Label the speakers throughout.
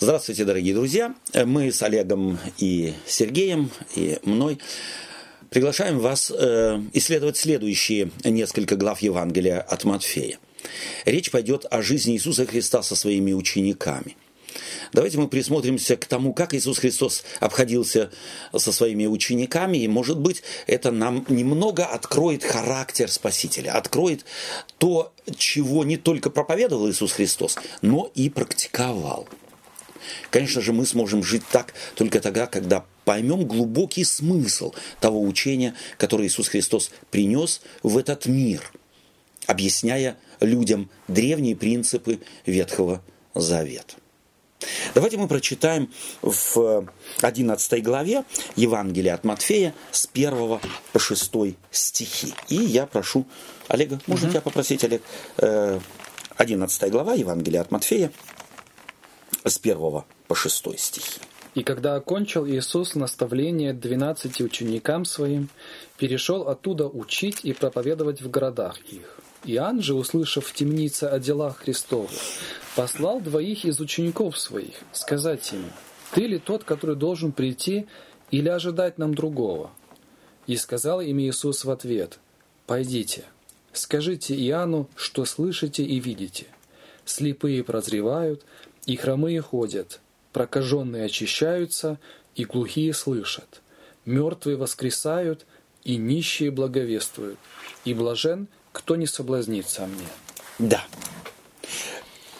Speaker 1: Здравствуйте, дорогие друзья. Мы с Олегом и Сергеем, и мной приглашаем вас э, исследовать следующие несколько глав Евангелия от Матфея. Речь пойдет о жизни Иисуса Христа со своими учениками. Давайте мы присмотримся к тому, как Иисус Христос обходился со своими учениками, и, может быть, это нам немного откроет характер Спасителя, откроет то, чего не только проповедовал Иисус Христос, но и практиковал. Конечно же, мы сможем жить так только тогда, когда поймем глубокий смысл того учения, которое Иисус Христос принес в этот мир, объясняя людям древние принципы Ветхого Завета. Давайте мы прочитаем в 11 главе Евангелия от Матфея с 1 по 6 стихи. И я прошу Олега, можно угу. тебя попросить, Олег, 11 э, глава Евангелия от Матфея с 1 по 6 стихи.
Speaker 2: И когда окончил Иисус наставление двенадцати ученикам своим, перешел оттуда учить и проповедовать в городах их. Иоанн же, услышав в темнице о делах Христовых, послал двоих из учеников своих, сказать ему, «Ты ли тот, который должен прийти, или ожидать нам другого?» И сказал им Иисус в ответ, «Пойдите, скажите Иоанну, что слышите и видите. Слепые прозревают, и хромые ходят, прокаженные очищаются, и глухие слышат, мертвые воскресают, и нищие благовествуют, и блажен, кто не соблазнится мне.
Speaker 1: Да.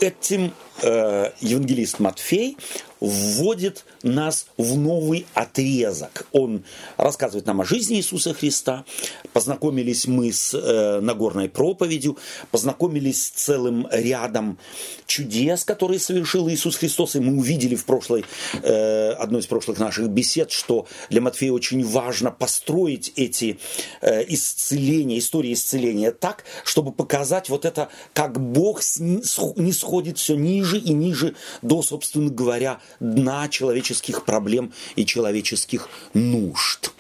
Speaker 1: Этим э, евангелист Матфей вводит нас в новый отрезок. Он рассказывает нам о жизни Иисуса Христа. Познакомились мы с э, Нагорной проповедью, познакомились с целым рядом чудес, которые совершил Иисус Христос. И мы увидели в прошлой, э, одной из прошлых наших бесед, что для Матфея очень важно построить эти э, исцеления, истории исцеления так, чтобы показать вот это, как Бог не сходит все ниже и ниже до, собственно говоря, дна человеческих проблем и человеческих нужд.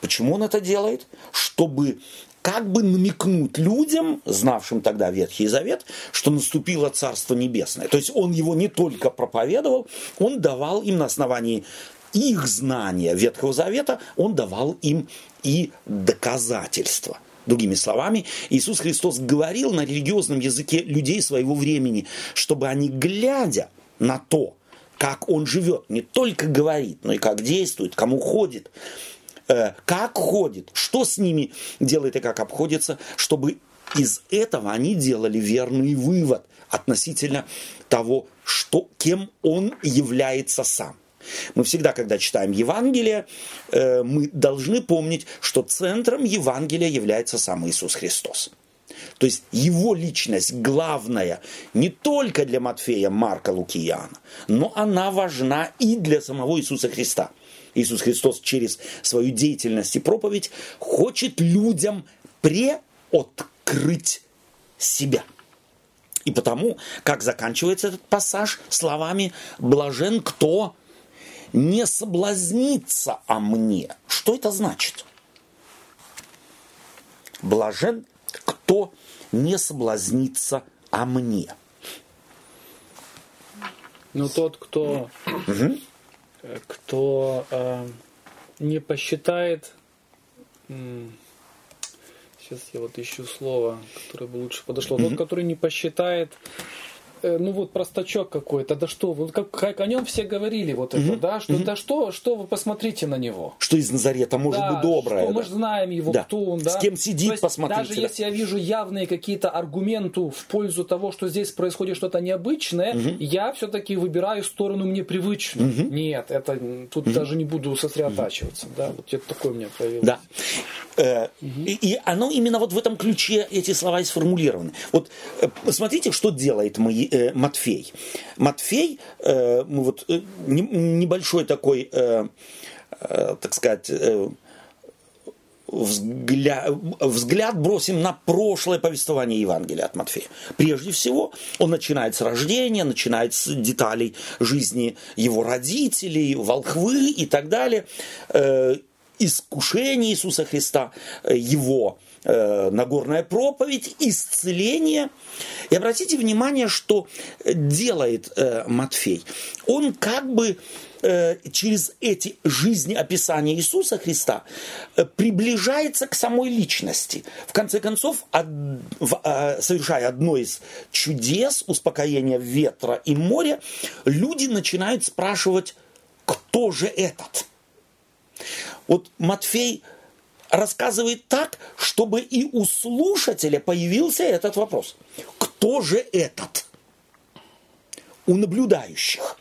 Speaker 1: Почему он это делает? Чтобы как бы намекнуть людям, знавшим тогда Ветхий Завет, что наступило Царство Небесное. То есть он его не только проповедовал, он давал им на основании их знания Ветхого Завета, он давал им и доказательства. Другими словами, Иисус Христос говорил на религиозном языке людей своего времени, чтобы они, глядя на то, как он живет, не только говорит, но и как действует, кому ходит, э, как ходит, что с ними делает и как обходится, чтобы из этого они делали верный вывод относительно того, что, кем он является сам. Мы всегда, когда читаем Евангелие, э, мы должны помнить, что центром Евангелия является сам Иисус Христос. То есть его личность главная не только для Матфея, Марка, Луки и Иоанна, но она важна и для самого Иисуса Христа. Иисус Христос через свою деятельность и проповедь хочет людям преоткрыть себя. И потому, как заканчивается этот пассаж словами «блажен, кто не соблазнится о мне». Что это значит? Блажен, кто не соблазнится о мне.
Speaker 2: Ну, тот, кто, угу. кто э, не посчитает, сейчас я вот ищу слово, которое бы лучше подошло, угу. тот, который не посчитает Э, ну вот простачок какой-то, да что, вот как, как о нем все говорили, вот угу, это, да, что, угу. да что, что вы посмотрите на него.
Speaker 1: Что из Назарета может да, быть доброе. Что
Speaker 2: да. Мы же знаем его, да. кто он, да.
Speaker 1: С кем сидит, есть, посмотрите.
Speaker 2: Даже да. если я вижу явные какие-то аргументы в пользу того, что здесь происходит что-то необычное, угу. я все-таки выбираю сторону мне привычную. Угу. Нет, это тут угу. даже не буду сосредотачиваться, угу. да, вот это такое у меня появилось.
Speaker 1: Да. Э, угу. и, и оно именно вот в этом ключе эти слова и сформулированы. Вот э, смотрите, что делает мои э, Матфей. Матфей, э, вот, э, не, небольшой такой, э, э, так сказать, э, взгляд, взгляд бросим на прошлое повествование Евангелия от Матфея. Прежде всего, он начинает с рождения, начинает с деталей жизни его родителей, волхвы и так далее. Э, искушение Иисуса Христа, э, его Нагорная проповедь, исцеление. И обратите внимание, что делает э, Матфей. Он как бы э, через эти жизни описания Иисуса Христа э, приближается к самой личности. В конце концов, од, в, э, совершая одно из чудес успокоения ветра и моря, люди начинают спрашивать, кто же этот? Вот Матфей рассказывает так, чтобы и у слушателя появился этот вопрос. Кто же этот? У наблюдающих.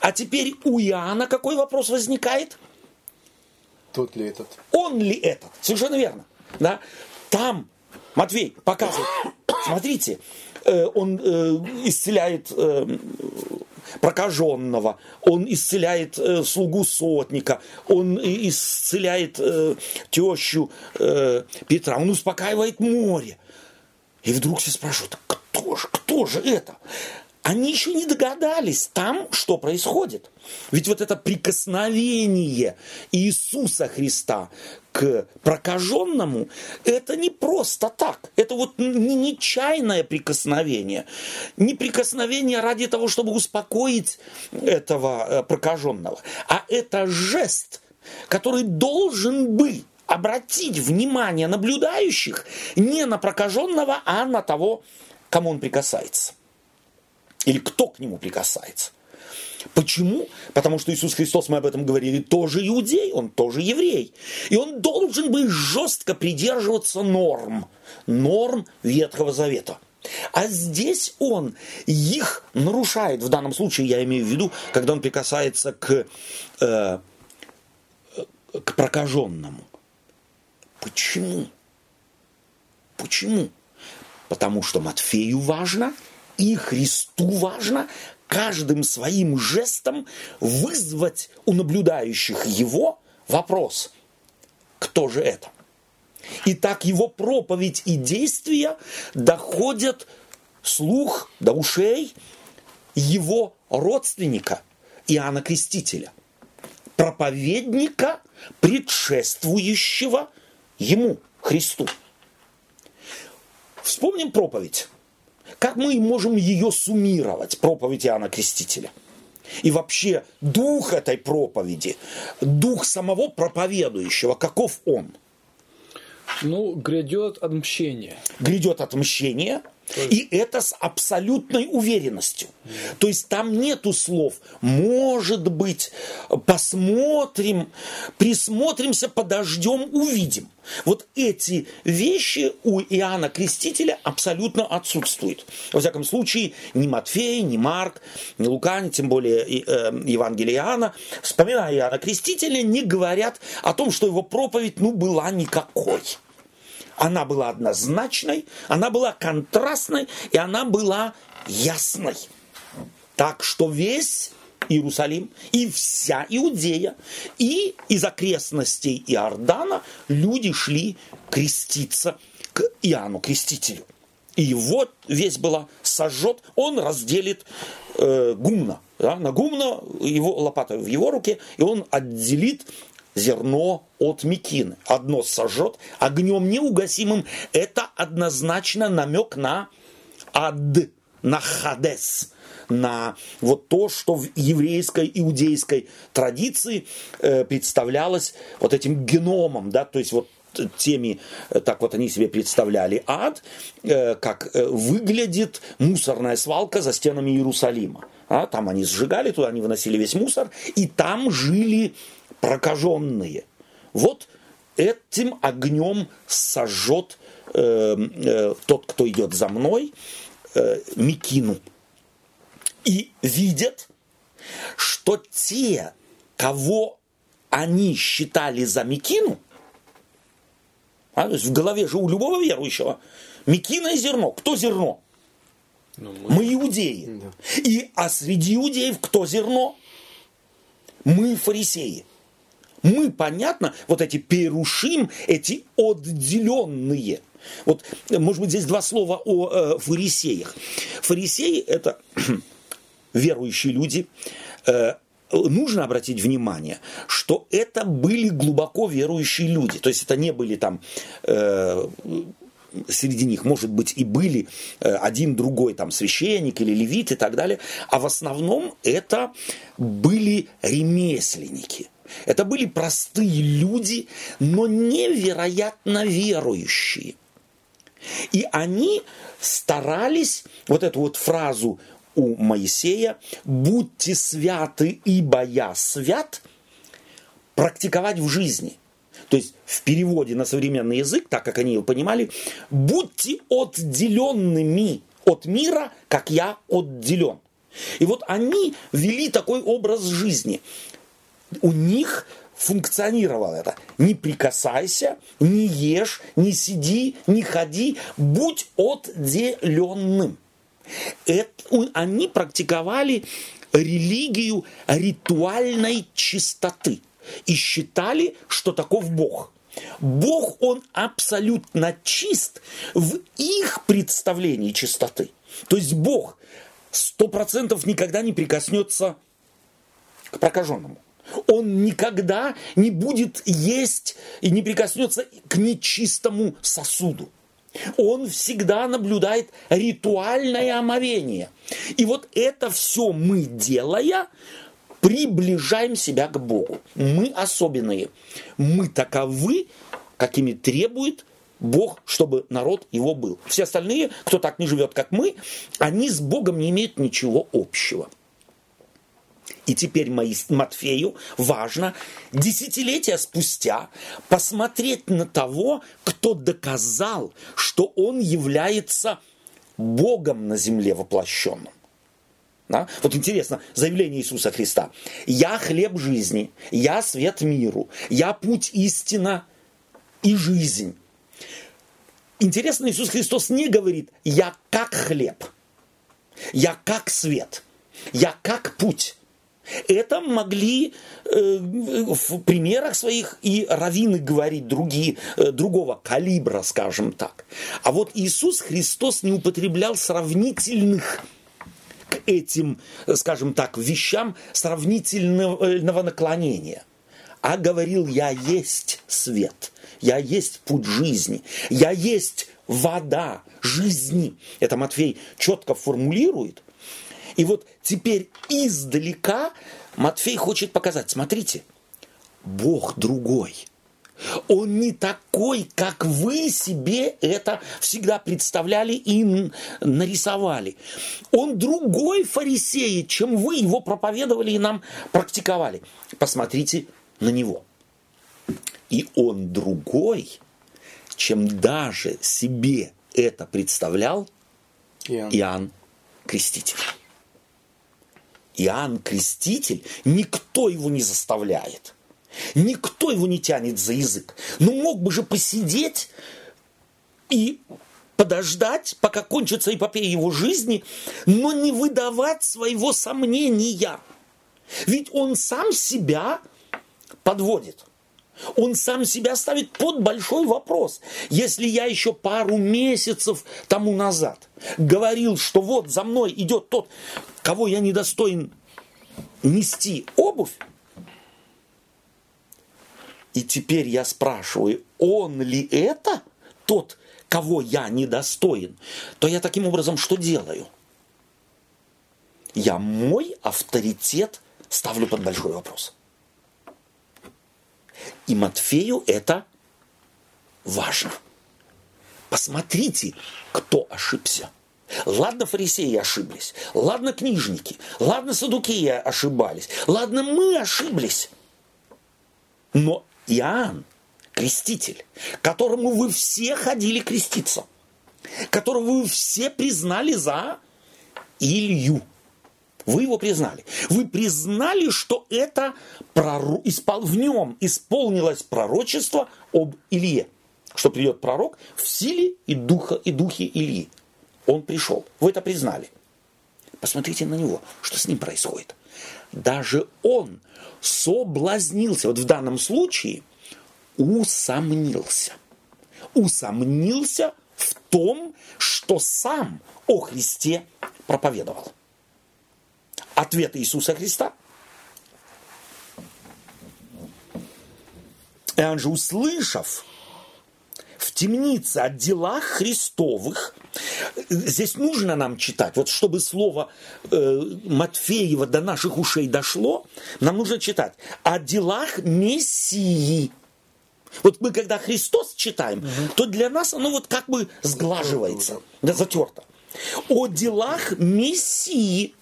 Speaker 1: А теперь у Иоанна какой вопрос возникает?
Speaker 2: Тот ли этот?
Speaker 1: Он ли этот? Совершенно верно. Да? Там Матвей показывает, смотрите, э, он э, исцеляет э, прокаженного, он исцеляет э, слугу сотника, он исцеляет э, тещу э, Петра, он успокаивает море. И вдруг все спрашивают, кто же, кто же это? Они еще не догадались там, что происходит. Ведь вот это прикосновение Иисуса Христа к прокаженному, это не просто так. Это вот не нечаянное прикосновение. Не прикосновение ради того, чтобы успокоить этого э, прокаженного. А это жест, который должен бы обратить внимание наблюдающих не на прокаженного, а на того, кому он прикасается. Или кто к нему прикасается. Почему? Потому что Иисус Христос, мы об этом говорили, тоже иудей, он тоже еврей. И он должен быть жестко придерживаться норм, норм Ветхого Завета. А здесь он их нарушает. В данном случае я имею в виду, когда он прикасается к, э, к прокаженному. Почему? Почему? Потому что Матфею важно, и Христу важно каждым своим жестом вызвать у наблюдающих его вопрос, кто же это? И так его проповедь и действия доходят слух до ушей его родственника Иоанна Крестителя, проповедника, предшествующего ему, Христу. Вспомним проповедь. Как мы можем ее суммировать, проповедь Иоанна Крестителя? И вообще дух этой проповеди, дух самого проповедующего, каков он?
Speaker 2: Ну, грядет отмщение.
Speaker 1: Грядет отмщение – и это с абсолютной уверенностью. То есть там нету слов «может быть», «посмотрим», «присмотримся», «подождем», «увидим». Вот эти вещи у Иоанна Крестителя абсолютно отсутствуют. Во всяком случае, ни Матфей, ни Марк, ни Лука, ни тем более э, Евангелие Иоанна, вспоминая Иоанна Крестителя, не говорят о том, что его проповедь ну, была никакой. Она была однозначной, она была контрастной, и она была ясной. Так что весь Иерусалим и вся Иудея, и из окрестностей Иордана люди шли креститься к Иоанну Крестителю. И вот весь была сожжет, он разделит э, гумна. Да, на гумна его лопата в его руке, и он отделит зерно от мекины. Одно сожжет огнем неугасимым. Это однозначно намек на ад, на хадес, на вот то, что в еврейской, иудейской традиции э, представлялось вот этим геномом, да, то есть вот теми, э, так вот они себе представляли ад, э, как выглядит мусорная свалка за стенами Иерусалима. А, там они сжигали, туда они выносили весь мусор, и там жили прокаженные. Вот этим огнем сожжет э, э, тот, кто идет за мной, э, Микину. И видят, что те, кого они считали за Микину, а, то есть в голове же у любого верующего Микина и зерно. Кто зерно? Ну, мы... мы иудеи. Да. И, а среди иудеев кто зерно? Мы фарисеи мы, понятно, вот эти перушим, эти отделенные. Вот, может быть, здесь два слова о э, фарисеях. Фарисеи – это верующие люди. Э, нужно обратить внимание, что что это были глубоко верующие люди. То есть это не были там э, среди них, может быть, и были э, один другой там священник или левит и так далее, а в основном это были ремесленники. Это были простые люди, но невероятно верующие. И они старались вот эту вот фразу у Моисея «Будьте святы, ибо я свят» практиковать в жизни – то есть в переводе на современный язык, так как они его понимали, будьте отделенными от мира, как я отделен. И вот они вели такой образ жизни. У них функционировало это. Не прикасайся, не ешь, не сиди, не ходи, будь отделенным. Это, они практиковали религию ритуальной чистоты и считали, что таков Бог. Бог, он абсолютно чист в их представлении чистоты. То есть Бог сто процентов никогда не прикоснется к прокаженному. Он никогда не будет есть и не прикоснется к нечистому сосуду. Он всегда наблюдает ритуальное омовение. И вот это все мы делая, приближаем себя к Богу. Мы особенные. Мы таковы, какими требует Бог, чтобы народ его был. Все остальные, кто так не живет, как мы, они с Богом не имеют ничего общего. И теперь Матфею важно десятилетия спустя посмотреть на того, кто доказал, что он является Богом на земле воплощенным. Да? Вот интересно, заявление Иисуса Христа. «Я хлеб жизни, я свет миру, я путь истина и жизнь». Интересно, Иисус Христос не говорит «я как хлеб», «я как свет», «я как путь». Это могли э, в примерах своих и раввины говорить другие, э, другого калибра, скажем так. А вот Иисус Христос не употреблял сравнительных к этим, скажем так, вещам сравнительного наклонения. А говорил, я есть свет, я есть путь жизни, я есть вода жизни. Это Матфей четко формулирует. И вот теперь издалека Матфей хочет показать, смотрите, Бог другой – он не такой, как вы себе это всегда представляли и нарисовали. Он другой фарисей, чем вы его проповедовали и нам практиковали. Посмотрите на него. И он другой, чем даже себе это представлял Иоанн, Иоанн Креститель. Иоанн Креститель, никто его не заставляет. Никто его не тянет за язык. Ну мог бы же посидеть и подождать, пока кончится эпопея его жизни, но не выдавать своего сомнения. Ведь он сам себя подводит. Он сам себя ставит под большой вопрос. Если я еще пару месяцев тому назад говорил, что вот за мной идет тот, кого я недостоин нести обувь, и теперь я спрашиваю, он ли это тот, кого я недостоин, то я таким образом что делаю? Я мой авторитет ставлю под большой вопрос. И Матфею это важно. Посмотрите, кто ошибся. Ладно, фарисеи ошиблись, ладно, книжники, ладно, садукеи ошибались, ладно, мы ошиблись. Но Иоанн, креститель, которому вы все ходили креститься, которого вы все признали за Илью. Вы его признали. Вы признали, что это пророк, в нем исполнилось пророчество об Илье, что придет пророк в силе и, духа, и духе Ильи. Он пришел. Вы это признали. Посмотрите на него, что с ним происходит. Даже он соблазнился, вот в данном случае усомнился. Усомнился в том, что сам о Христе проповедовал. Ответ Иисуса Христа. Иоанн же, услышав в темнице о делах Христовых, здесь нужно нам читать, вот чтобы слово э, Матфеева до наших ушей дошло, нам нужно читать о делах Мессии. Вот мы когда Христос читаем, угу. то для нас оно вот как бы сглаживается, да, затерто. О делах Мессии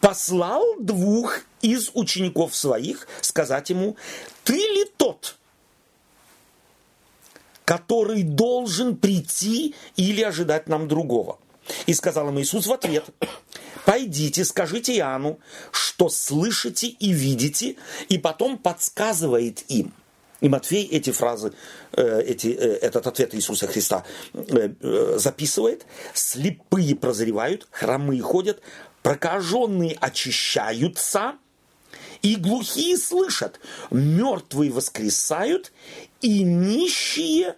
Speaker 1: послал двух из учеников своих сказать ему, ты ли тот, который должен прийти или ожидать нам другого? И сказал им Иисус в ответ, пойдите, скажите Иоанну, что слышите и видите, и потом подсказывает им. И Матфей эти фразы, э, эти, э, этот ответ Иисуса Христа э, записывает. Слепые прозревают, хромые ходят, прокаженные очищаются, и глухие слышат, мертвые воскресают, и нищие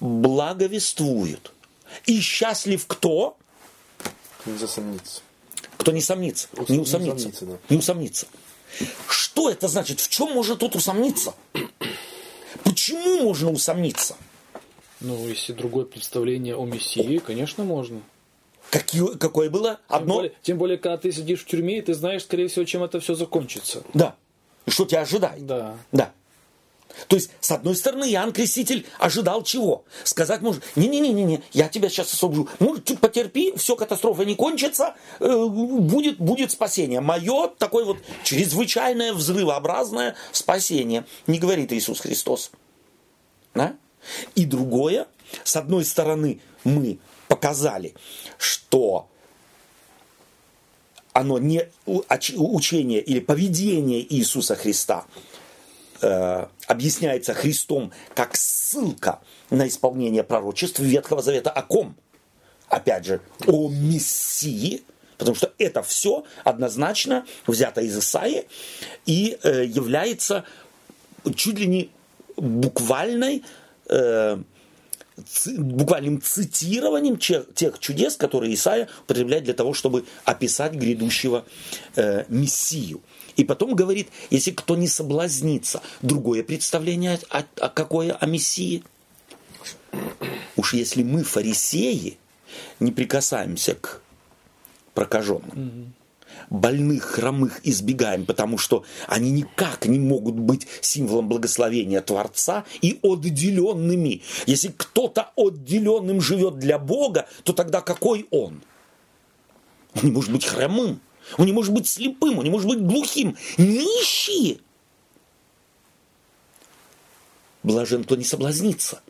Speaker 1: благовествуют. И счастлив кто?
Speaker 3: Не засомнится.
Speaker 1: Кто не сомнится, Ус, не усомнится. Не усомнится, да. не усомнится. Что это значит? В чем можно тут усомниться? Почему можно усомниться?
Speaker 2: Ну, если другое представление о Мессии, конечно, можно.
Speaker 1: Какие, какое было?
Speaker 2: Одно? Тем более, тем более, когда ты сидишь в тюрьме, и ты знаешь, скорее всего, чем это все закончится.
Speaker 1: Да. И что тебя ожидает.
Speaker 2: Да.
Speaker 1: Да. То есть, с одной стороны, Иоанн Креститель ожидал чего? Сказать может, не-не-не-не, я тебя сейчас освобожу. Ну, чуть потерпи, все, катастрофа не кончится, э, будет, будет спасение. Мое такое вот чрезвычайное взрывообразное спасение, не говорит Иисус Христос. Да? И другое, с одной стороны, мы показали, что оно не учение или поведение Иисуса Христа э, объясняется Христом как ссылка на исполнение пророчеств Ветхого Завета о ком? Опять же, о Мессии, потому что это все однозначно взято из Исаии и э, является чуть ли не буквальной э, буквальным цитированием тех чудес, которые Исаия употребляет для того, чтобы описать грядущего э, Мессию. И потом говорит, если кто не соблазнится, другое представление о, о какое о Мессии. Уж если мы, фарисеи, не прикасаемся к прокаженным, больных, хромых избегаем, потому что они никак не могут быть символом благословения Творца и отделенными. Если кто-то отделенным живет для Бога, то тогда какой он? Он не может быть хромым, он не может быть слепым, он не может быть глухим. Нищие! Блажен, кто не соблазнится.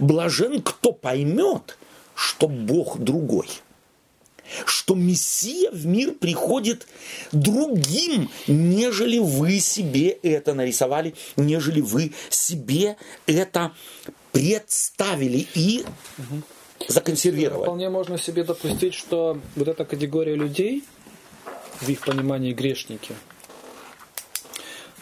Speaker 1: Блажен, кто поймет, что Бог другой – что Мессия в мир приходит другим, нежели вы себе это нарисовали, нежели вы себе это представили и законсервировали.
Speaker 2: Вполне можно себе допустить, что вот эта категория людей, в их понимании грешники,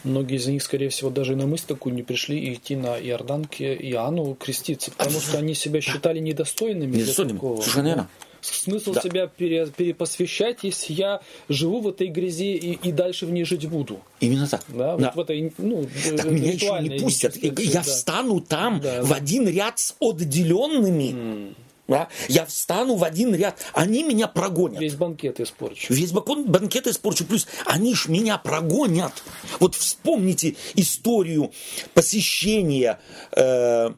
Speaker 2: Многие из них, скорее всего, даже на мысль такую не пришли и идти на Иордан к Иоанну креститься, потому что они себя считали недостойными.
Speaker 1: Недостойными, совершенно верно
Speaker 2: смысл да. себя пере, перепосвящать, если я живу в этой грязи и, и дальше в ней жить буду.
Speaker 1: Именно так.
Speaker 2: Да, да. Вот в этой, ну,
Speaker 1: так меня еще не пустят. Я да. встану там да. в один ряд с отделенными. Mm. Да? Я встану в один ряд, они меня прогонят.
Speaker 2: Весь банкет испорчу.
Speaker 1: Весь банкет испорчу. Плюс они ж меня прогонят. Вот вспомните историю посещения э,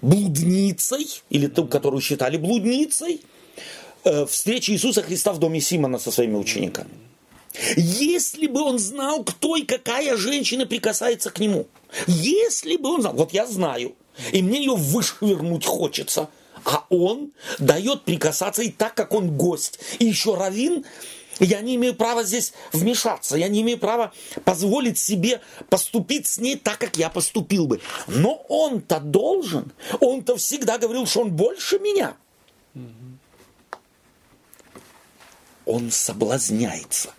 Speaker 1: блудницей, или ту, которую считали блудницей, Э, встречи Иисуса Христа в доме Симона со своими учениками. Если бы он знал, кто и какая женщина прикасается к нему, если бы он знал, вот я знаю, и мне ее вышвырнуть хочется, а он дает прикасаться и так, как он гость. И еще равин, я не имею права здесь вмешаться, я не имею права позволить себе поступить с ней так, как я поступил бы. Но он-то должен, он-то всегда говорил, что он больше меня он соблазняется.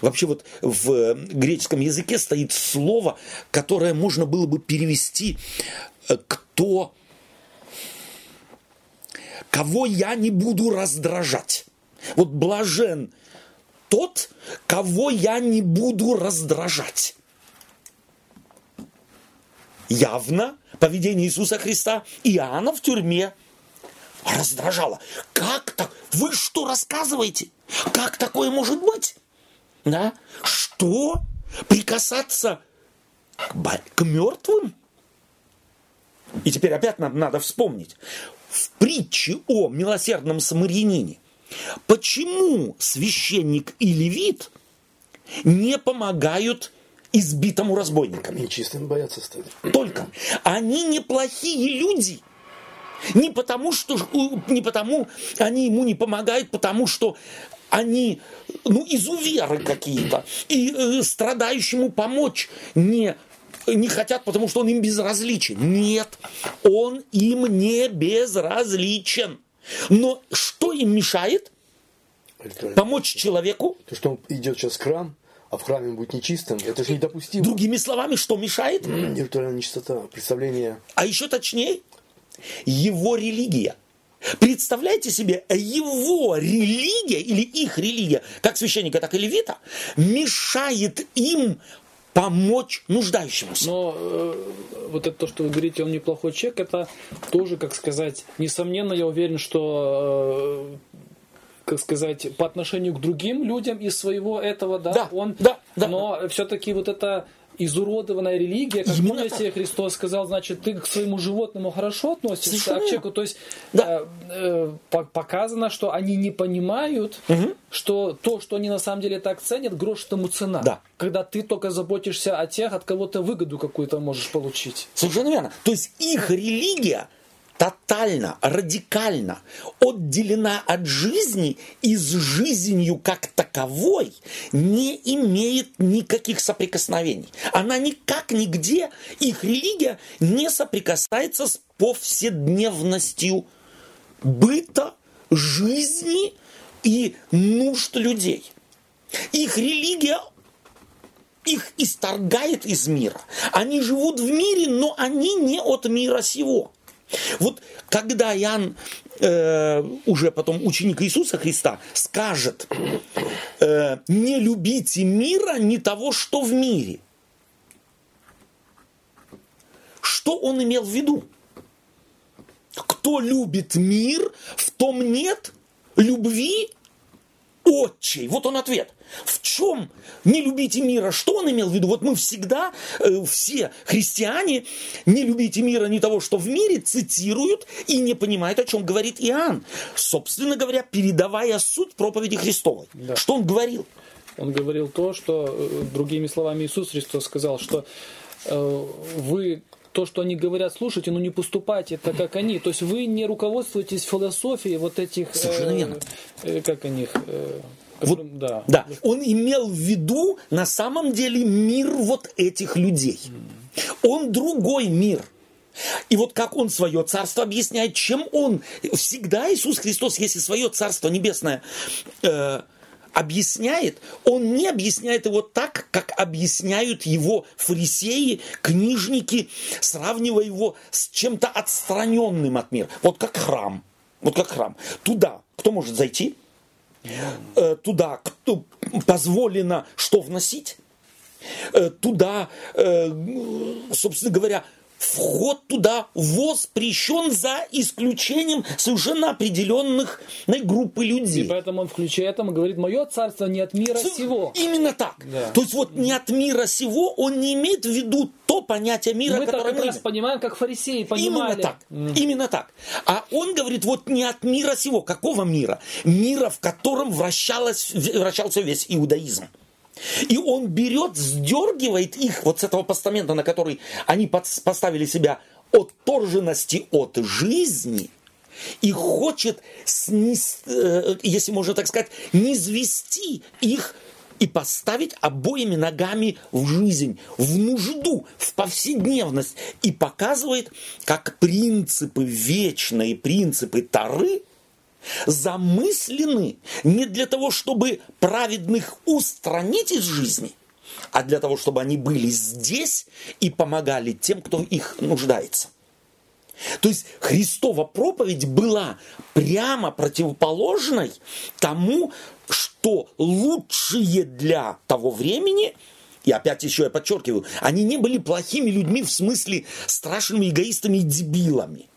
Speaker 1: Вообще вот в греческом языке стоит слово, которое можно было бы перевести э, «кто...» Кого я не буду раздражать. Вот блажен тот, кого я не буду раздражать. явно поведение Иисуса Христа, Иоанна в тюрьме раздражало. Как так? Вы что рассказываете? Как такое может быть? Да? Что? Прикасаться к, мертвым? И теперь опять нам надо вспомнить. В притче о милосердном самарянине, почему священник и левит не помогают избитому разбойниками?
Speaker 3: Нечистым боятся стать.
Speaker 1: Только. Они неплохие люди. Не потому, что, не потому они ему не помогают, потому что они ну, изуверы какие-то. И э, страдающему помочь не не хотят, потому что он им безразличен. Нет, он им не безразличен. Но что им мешает? Помочь человеку?
Speaker 3: То, что он идет сейчас в храм, а в храме он будет нечистым, это же недопустимо.
Speaker 1: Другими словами, что мешает?
Speaker 3: Виртуальная нечистота, представление.
Speaker 1: А еще точнее, его религия. Представляете себе, его религия или их религия, как священника, так и левита, мешает им помочь нуждающемуся.
Speaker 2: Но э, вот это то, что вы говорите, он неплохой человек, это тоже, как сказать, несомненно, я уверен, что э, как сказать, по отношению к другим людям из своего этого, да,
Speaker 1: да
Speaker 2: он,
Speaker 1: да, да.
Speaker 2: но все-таки вот это изуродованная религия, как Именно помните. Христос сказал, значит, ты к своему животному хорошо относишься, Совершенно. а к человеку, то есть да. э, э, показано, что они не понимают, угу. что то, что они на самом деле так ценят, грош тому цена.
Speaker 1: Да.
Speaker 2: Когда ты только заботишься о тех, от кого то выгоду какую-то можешь получить.
Speaker 1: Совершенно верно. То есть их религия тотально, радикально отделена от жизни и с жизнью как таковой не имеет никаких соприкосновений. Она никак нигде, их религия не соприкасается с повседневностью быта, жизни и нужд людей. Их религия их исторгает из мира. Они живут в мире, но они не от мира сего. Вот когда Иоанн, э, уже потом ученик Иисуса Христа, скажет, э, не любите мира, не того, что в мире. Что он имел в виду? Кто любит мир, в том нет любви отчей. Вот он ответ. В чем не любите мира? Что он имел в виду? Вот мы всегда, э, все христиане, не любите мира не того, что в мире, цитируют и не понимают, о чем говорит Иоанн. Собственно говоря, передавая суть проповеди Христовой. Да. Что он говорил?
Speaker 2: Он говорил то, что, э, другими словами, Иисус Христос сказал, что э, вы то, что они говорят, слушайте, но не поступайте это как они. То есть вы не руководствуетесь философией вот этих...
Speaker 1: Совершенно
Speaker 2: э, э, как они... Э,
Speaker 1: вот, да. да, он имел в виду на самом деле мир вот этих людей. Он другой мир. И вот как он свое царство объясняет, чем он всегда Иисус Христос, если свое царство небесное э, объясняет, он не объясняет его так, как объясняют его фарисеи, книжники, сравнивая его с чем-то отстраненным от мира. Вот как храм. Вот как храм. Туда кто может зайти? Э, туда кто позволено что вносить? Э, туда, э, собственно говоря, вход туда воспрещен за исключением совершенно определенных группы людей.
Speaker 2: И поэтому он включает там и говорит, мое царство не от мира С- сего.
Speaker 1: Именно так. Да. То есть вот не от мира сего он не имеет в виду то понятие мира,
Speaker 2: мы
Speaker 1: которое
Speaker 2: мы... Мы так понимаем, как фарисеи понимали.
Speaker 1: Именно так. Mm. Именно так. А он говорит, вот не от мира сего. Какого мира? Мира, в котором вращалось, вращался весь иудаизм. И он берет, сдергивает их вот с этого постамента, на который они поставили себя отторженности от жизни, и хочет, снес, э, если можно так сказать, низвести их и поставить обоими ногами в жизнь, в нужду, в повседневность. И показывает, как принципы вечные, принципы Тары замыслены не для того, чтобы праведных устранить из жизни, а для того, чтобы они были здесь и помогали тем, кто их нуждается. То есть Христова проповедь была прямо противоположной тому, что лучшие для того времени И опять еще я подчеркиваю, они не были плохими людьми в смысле страшными эгоистами и дебилами.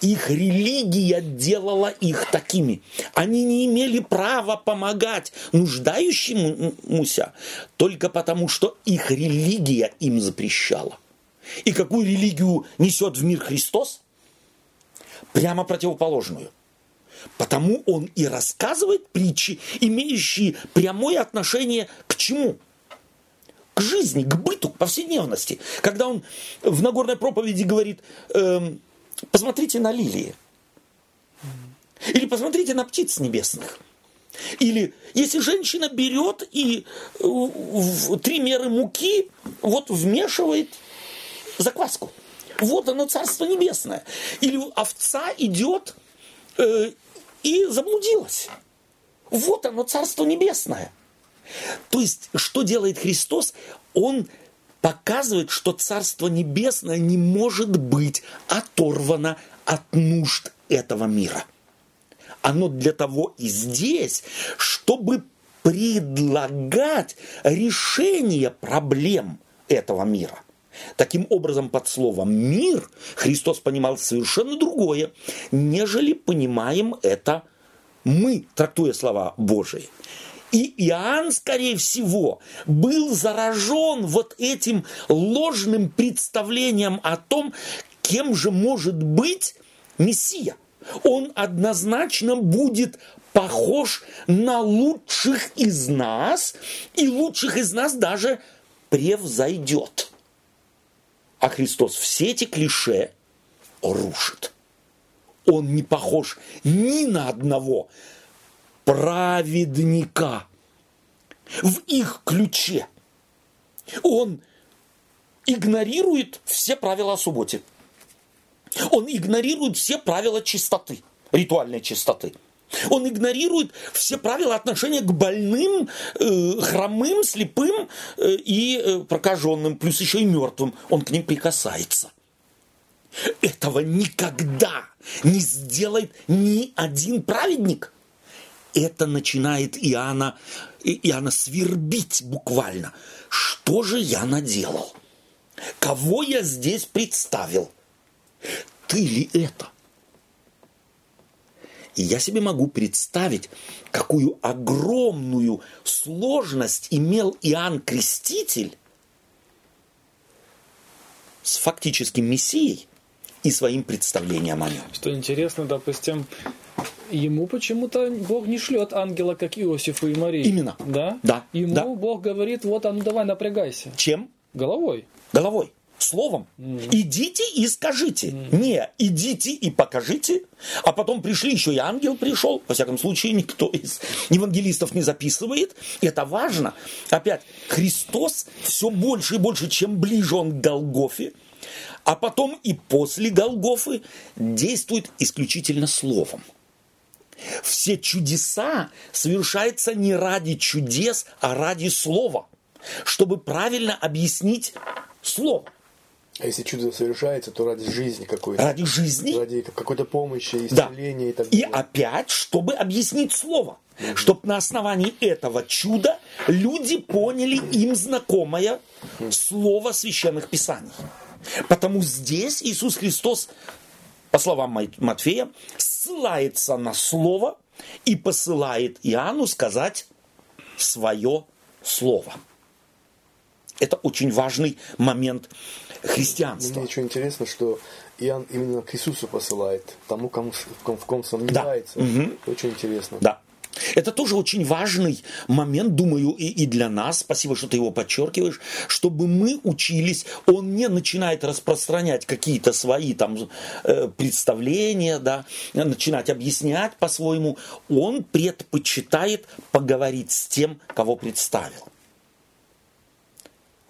Speaker 1: Их религия делала их такими. Они не имели права помогать нуждающемуся только потому, что их религия им запрещала. И какую религию несет в мир Христос? Прямо противоположную. Потому он и рассказывает притчи, имеющие прямое отношение к чему? К жизни, к быту, к повседневности. Когда он в Нагорной проповеди говорит, эм, посмотрите на лилии. Или посмотрите на птиц небесных. Или если женщина берет и э, в три меры муки вот вмешивает закваску. Вот оно Царство Небесное. Или овца идет э, и заблудилась. Вот оно Царство Небесное. То есть, что делает Христос? Он показывает, что Царство Небесное не может быть оторвано от нужд этого мира. Оно для того и здесь, чтобы предлагать решение проблем этого мира. Таким образом, под словом «мир» Христос понимал совершенно другое, нежели понимаем это мы, трактуя слова Божии. И Иоанн, скорее всего, был заражен вот этим ложным представлением о том, кем же может быть Мессия. Он однозначно будет похож на лучших из нас, и лучших из нас даже превзойдет. А Христос все эти клише рушит. Он не похож ни на одного праведника в их ключе. Он игнорирует все правила о субботе. Он игнорирует все правила чистоты, ритуальной чистоты. Он игнорирует все правила отношения к больным, э, хромым, слепым э, и э, прокаженным, плюс еще и мертвым. Он к ним прикасается. Этого никогда не сделает ни один праведник. Это начинает Иоанна, Иоанна свербить буквально. Что же я наделал? Кого я здесь представил? Ты ли это? И я себе могу представить, какую огромную сложность имел Иоанн Креститель с фактическим Мессией и своим представлением о нем.
Speaker 2: Что интересно, допустим, ему почему-то Бог не шлет ангела, как Иосифу и Марии.
Speaker 1: Именно.
Speaker 2: Да?
Speaker 1: Да.
Speaker 2: Ему
Speaker 1: да.
Speaker 2: Бог говорит, вот, а ну давай напрягайся.
Speaker 1: Чем?
Speaker 2: Головой.
Speaker 1: Головой словом. Mm. Идите и скажите. Mm. Не, идите и покажите. А потом пришли, еще и ангел пришел. Во всяком случае, никто из евангелистов не записывает. Это важно. Опять, Христос все больше и больше, чем ближе он к Голгофе, а потом и после Голгофы действует исключительно словом. Все чудеса совершаются не ради чудес, а ради слова, чтобы правильно объяснить слово.
Speaker 3: А если чудо совершается, то ради жизни какой-то.
Speaker 1: Ради жизни.
Speaker 3: Ради какой-то помощи, исцеления
Speaker 1: да.
Speaker 3: и так
Speaker 1: далее. И опять, чтобы объяснить слово. Угу. Чтобы на основании этого чуда люди поняли им знакомое угу. слово священных писаний. Потому здесь Иисус Христос, по словам Матфея, ссылается на слово и посылает Иоанну сказать свое слово. Это очень важный момент христианства.
Speaker 3: Мне еще интересно, что Иоанн именно к Иисусу посылает, тому, кому, в ком, в ком сомневается. Да. Очень интересно.
Speaker 1: Да. Это тоже очень важный момент, думаю, и, и для нас, спасибо, что ты его подчеркиваешь, чтобы мы учились, он не начинает распространять какие-то свои там э, представления, да, начинать объяснять по-своему, он предпочитает поговорить с тем, кого представил.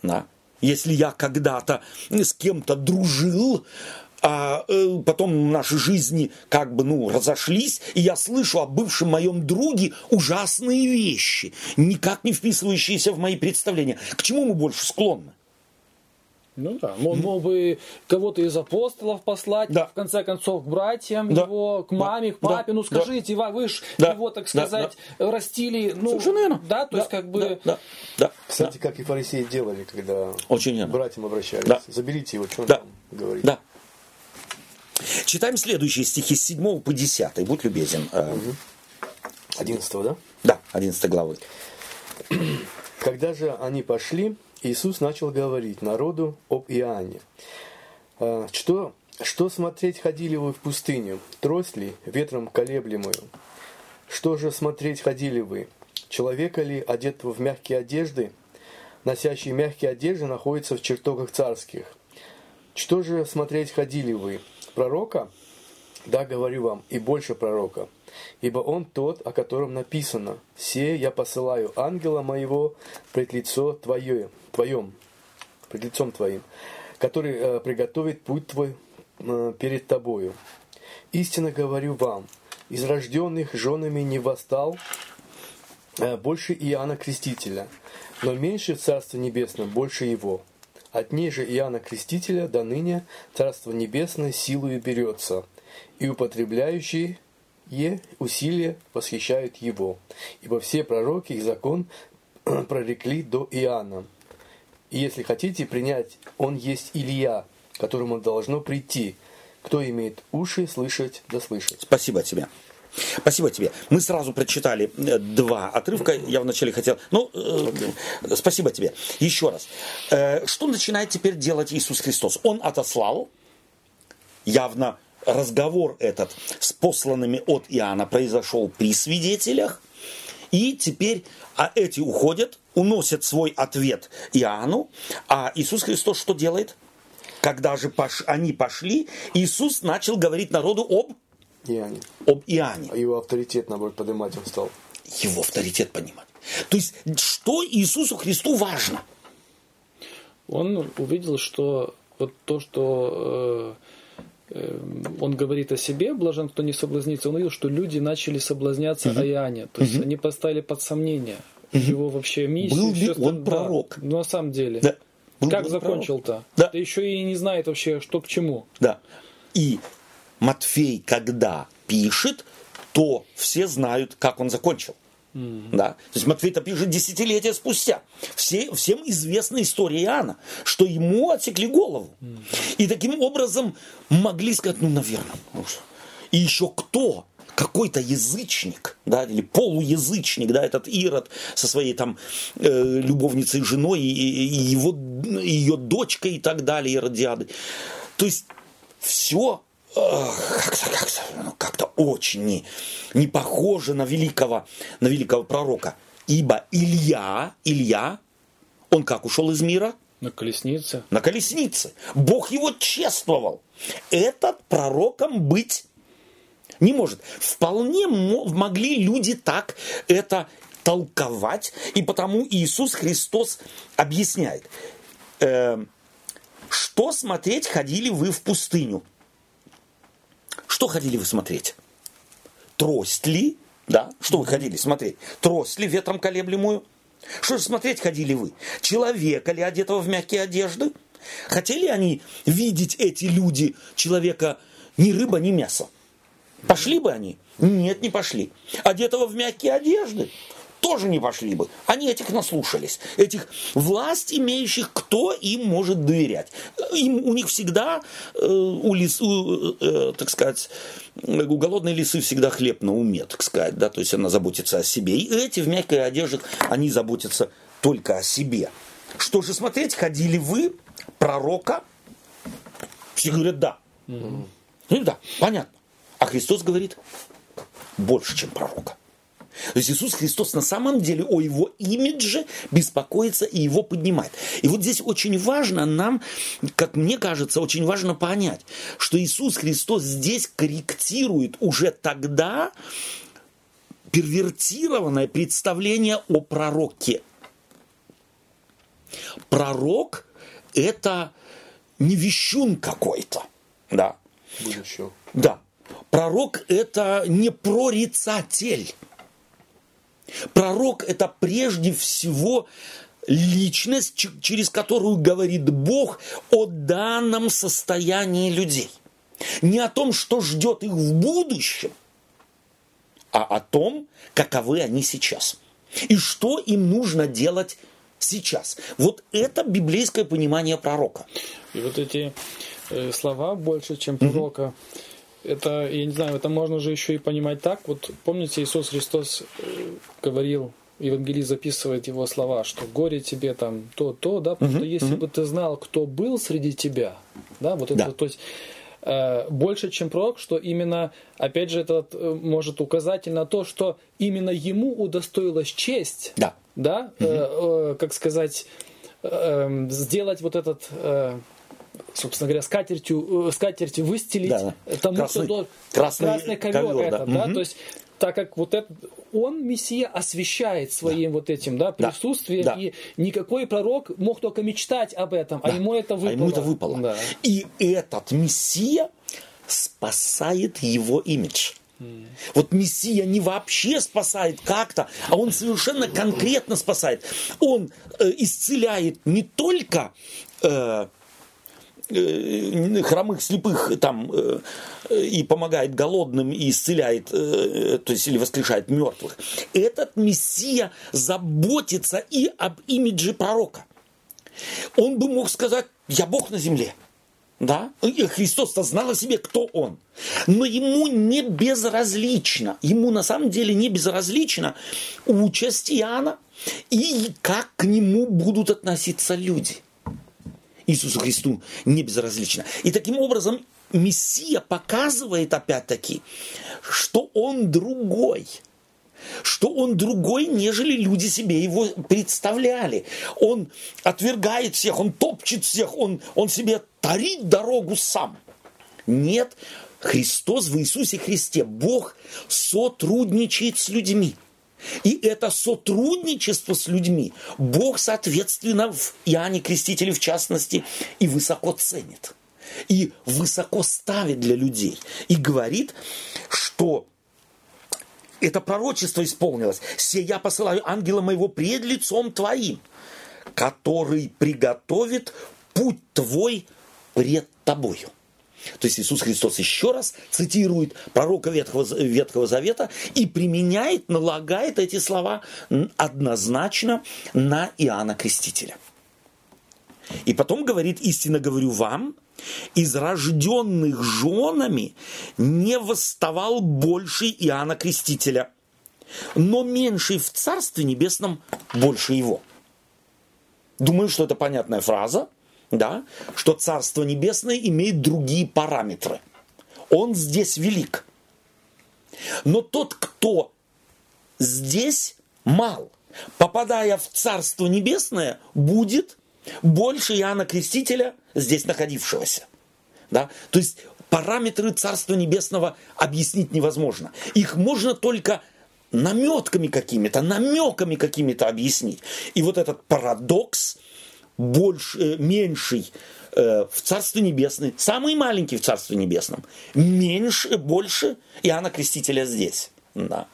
Speaker 1: Да. Если я когда-то с кем-то дружил, а э, потом наши жизни как бы, ну, разошлись, и я слышу о бывшем моем друге ужасные вещи, никак не вписывающиеся в мои представления. К чему мы больше склонны?
Speaker 2: Ну да, он мог бы кого-то из апостолов послать,
Speaker 1: Да.
Speaker 2: в конце концов, к братьям
Speaker 1: Да.
Speaker 2: его, к маме, к
Speaker 1: Да.
Speaker 2: папе. Ну
Speaker 1: Да.
Speaker 2: скажите, Ва, вы ж
Speaker 1: Да.
Speaker 2: его, так
Speaker 1: Да.
Speaker 2: сказать, растили. Ну,
Speaker 1: Совершенно верно.
Speaker 2: Да, то есть
Speaker 1: Да,
Speaker 2: как бы...
Speaker 1: Да, да,
Speaker 3: Кстати, как и фарисеи делали, когда
Speaker 1: Очень
Speaker 3: к
Speaker 1: верно.
Speaker 3: братьям обращались.
Speaker 1: Да.
Speaker 3: Заберите его, что он
Speaker 1: Да.
Speaker 3: там говорит.
Speaker 1: Да. Читаем следующие стихи с 7 по 10. Будь любезен. Э,
Speaker 3: 11 да?
Speaker 1: Да, 11 главы.
Speaker 3: Когда же они пошли, Иисус начал говорить народу об Иоанне. А, Что, что смотреть ходили вы в пустыню? Трость ли, ветром колеблемую? Что же смотреть ходили вы? Человека ли, одетого в мягкие одежды? Носящие мягкие одежды находятся в чертогах царских. Что же смотреть ходили вы? Пророка? Да, говорю вам, и больше пророка. Ибо он тот, о котором написано, «Се я посылаю ангела моего пред лицо твое, твоем, пред лицом твоим, который э, приготовит путь твой э, перед тобою. Истинно говорю вам, из рожденных женами не восстал э, больше Иоанна Крестителя, но меньше в Царстве больше его. От ней же Иоанна Крестителя до ныне Царство Небесное силою берется, и употребляющие е усилия восхищают его. Ибо все пророки и закон прорекли до Иоанна. И если хотите принять, он есть Илья, которому должно прийти. Кто имеет уши слышать, да слышать.
Speaker 1: Спасибо тебе. Спасибо тебе. Мы сразу прочитали э, два отрывка. Я вначале хотел... Ну, э, спасибо тебе. Еще раз. Э, что начинает теперь делать Иисус Христос? Он отослал, явно разговор этот с посланными от Иоанна произошел при свидетелях, и теперь а эти уходят, уносят свой ответ Иоанну, а Иисус Христос что делает? Когда же пош- они пошли, Иисус начал говорить народу об,
Speaker 3: Иоанне.
Speaker 1: об Иоанне.
Speaker 3: А его авторитет, наоборот, поднимать он стал.
Speaker 1: его авторитет понимать. То есть, что Иисусу Христу важно?
Speaker 2: Он увидел, что вот то, что э, э, он говорит о себе, блажен, кто не соблазнится, он увидел, что люди начали соблазняться о Иоанне. То есть они поставили под сомнение его вообще миссию.
Speaker 1: Был ли он пророк?
Speaker 2: Да, ну, на самом деле.
Speaker 1: Да. Был
Speaker 2: как закончил-то?
Speaker 1: Да.
Speaker 2: Да еще и не знает вообще, что к чему.
Speaker 1: Да. И Матфей, когда пишет, то все знают, как он закончил. Да? То есть Матфей-то пишет десятилетия спустя. Все, всем известна история Иоанна, что ему отсекли голову. И таким образом могли сказать, ну, наверное. И еще кто? Какой-то язычник, да, или полуязычник, да, этот Ирод со своей там э, любовницей, женой и, и- и его, ее дочкой и так далее, Иродиады. То есть все как-то, как-то, ну, как-то очень не, не похоже на великого, на великого пророка. Ибо Илья, Илья, он как ушел из мира?
Speaker 2: На колеснице.
Speaker 1: На колеснице. Бог его чествовал. Этот пророком быть не может. Вполне мо- могли люди так это толковать, и потому Иисус Христос объясняет. Эм, что смотреть ходили вы в пустыню? Что ходили вы смотреть? Трость ли? Да, что вы ходили смотреть? Трость ли ветром колеблемую? Что же смотреть ходили вы? Человека ли, одетого в мягкие одежды? Хотели они видеть эти люди человека ни рыба, ни мясо? Пошли бы они? Нет, не пошли. Одетого в мягкие одежды? Тоже не пошли бы. Они этих наслушались. Этих власть имеющих, кто им может доверять. Им, у них всегда, э, у лис, у, э, так сказать, у голодной лисы всегда хлеб на уме, так сказать. Да? То есть она заботится о себе. И эти в мягкой одежде, они заботятся только о себе. Что же смотреть, ходили вы, пророка? Все говорят, да. Ну да, понятно. А Христос говорит, больше, чем пророка. То есть Иисус Христос на самом деле о его имидже беспокоится и его поднимает. И вот здесь очень важно нам, как мне кажется, очень важно понять, что Иисус Христос здесь корректирует уже тогда первертированное представление о пророке. Пророк – это не вещун какой-то, да,
Speaker 3: Будущего.
Speaker 1: да. Пророк – это не прорицатель. Пророк – это прежде всего личность, через которую говорит Бог о данном состоянии людей. Не о том, что ждет их в будущем, а о том, каковы они сейчас. И что им нужно делать сейчас. Вот это библейское понимание пророка.
Speaker 2: И вот эти э, слова больше, чем пророка, mm-hmm это, я не знаю, это можно же еще и понимать так. Вот помните, Иисус Христос э, говорил, евангелист записывает его слова, что горе тебе там то, то, да, потому что если бы ты знал, кто был среди тебя, да, вот это, да. то есть э, больше, чем пророк, что именно, опять же, это э, может указатель на то, что именно ему удостоилась честь, да, да, угу. э, э, как сказать, э, эм, сделать вот этот э, собственно говоря, скатертью, э, скатертью выстелить да. тому, красный, кто красный, красный ковер, ковер этот, да. да, то есть так как вот этот, он, Мессия, освещает своим да. вот этим да, присутствием, да. и никакой пророк мог только мечтать об этом, а да. а ему это выпало. А ему
Speaker 1: это выпало. Да. И этот Мессия спасает его имидж. Вот Мессия не вообще спасает как-то, а он совершенно конкретно спасает. Он э, исцеляет не только Э, хромых, слепых там э, и помогает голодным и исцеляет, э, то есть или воскрешает мертвых. Этот Мессия заботится и об имидже пророка. Он бы мог сказать, я Бог на земле. Да? Христос-то знал о себе, кто он. Но ему не безразлично, ему на самом деле не безразлично участь Иоанна и как к нему будут относиться люди. Иисусу Христу не безразлично. И таким образом Мессия показывает опять-таки, что он другой что он другой, нежели люди себе его представляли. Он отвергает всех, он топчет всех, он, он себе тарит дорогу сам. Нет, Христос в Иисусе Христе, Бог сотрудничает с людьми. И это сотрудничество с людьми Бог, соответственно, в Иоанне Крестителе в частности, и высоко ценит. И высоко ставит для людей. И говорит, что это пророчество исполнилось. «Се я посылаю ангела моего пред лицом твоим, который приготовит путь твой пред тобою». То есть Иисус Христос еще раз цитирует пророка Ветхого, Ветхого Завета и применяет, налагает эти слова однозначно на Иоанна Крестителя. И потом говорит, истинно говорю вам, из рожденных женами не восставал больше Иоанна Крестителя, но меньший в Царстве Небесном больше его. Думаю, что это понятная фраза – да, что Царство Небесное имеет другие параметры. Он здесь велик. Но тот, кто здесь мал, попадая в Царство Небесное, будет больше Иоанна Крестителя, здесь находившегося. Да? То есть параметры Царства Небесного объяснить невозможно. Их можно только наметками какими-то, намеками какими-то объяснить. И вот этот парадокс – больше, э, меньший э, в Царстве Небесном, самый маленький в Царстве Небесном, меньше, больше Иоанна Крестителя здесь. Да.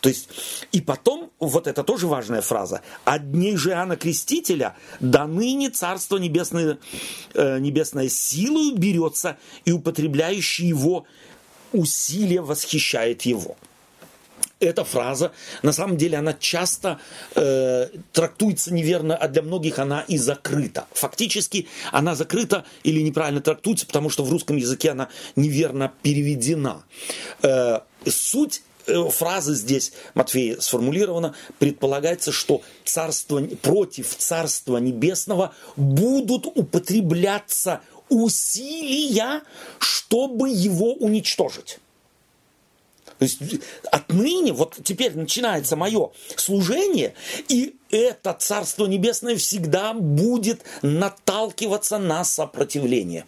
Speaker 1: То есть, и потом, вот это тоже важная фраза, от дней же Иоанна Крестителя до ныне Царство Небесное, э, Небесное силою берется, и употребляющий его усилие восхищает его эта фраза, на самом деле, она часто э, трактуется неверно, а для многих она и закрыта. Фактически она закрыта или неправильно трактуется, потому что в русском языке она неверно переведена. Э, суть э, фразы здесь Матфея сформулирована, предполагается, что царство, против Царства Небесного будут употребляться усилия, чтобы его уничтожить. То есть отныне, вот теперь начинается мое служение, и это Царство Небесное всегда будет наталкиваться на сопротивление.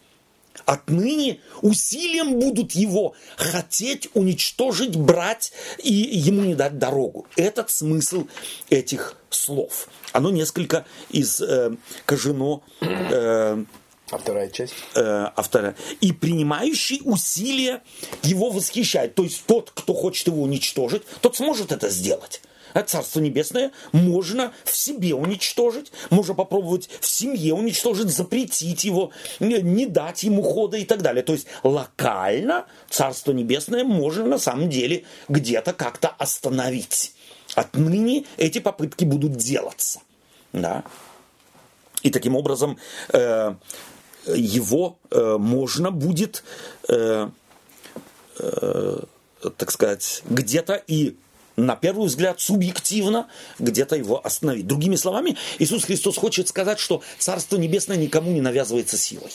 Speaker 1: Отныне усилием будут его хотеть уничтожить, брать и ему не дать дорогу. Этот смысл этих слов. Оно несколько искажено э,
Speaker 3: а вторая часть?
Speaker 1: Э, а вторая. И принимающий усилия его восхищает. То есть тот, кто хочет его уничтожить, тот сможет это сделать. А Царство Небесное можно в себе уничтожить, можно попробовать в семье уничтожить, запретить его, не дать ему хода и так далее. То есть локально Царство Небесное можно на самом деле где-то как-то остановить. Отныне эти попытки будут делаться. Да? И таким образом э, его э, можно будет, э, э, так сказать, где-то и на первый взгляд, субъективно где-то его остановить. Другими словами, Иисус Христос хочет сказать, что Царство Небесное никому не навязывается силой.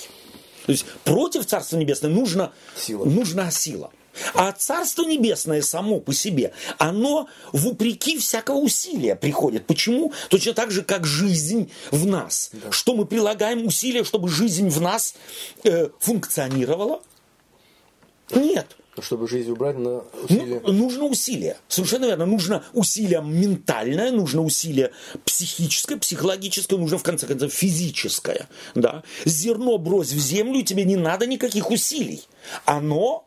Speaker 1: То есть против Царства Небесного нужна сила. нужна сила. А Царство Небесное само по себе, оно вопреки всякого усилия приходит. Почему? Точно так же, как жизнь в нас. Да. Что мы прилагаем усилия, чтобы жизнь в нас э, функционировала? Нет.
Speaker 3: Чтобы жизнь убрать, на усилие.
Speaker 1: Ну, нужно усилие. Совершенно верно. Нужно усилие ментальное, нужно усилие психическое, психологическое, нужно в конце концов физическое. Да? Зерно брось в землю, и тебе не надо никаких усилий. Оно.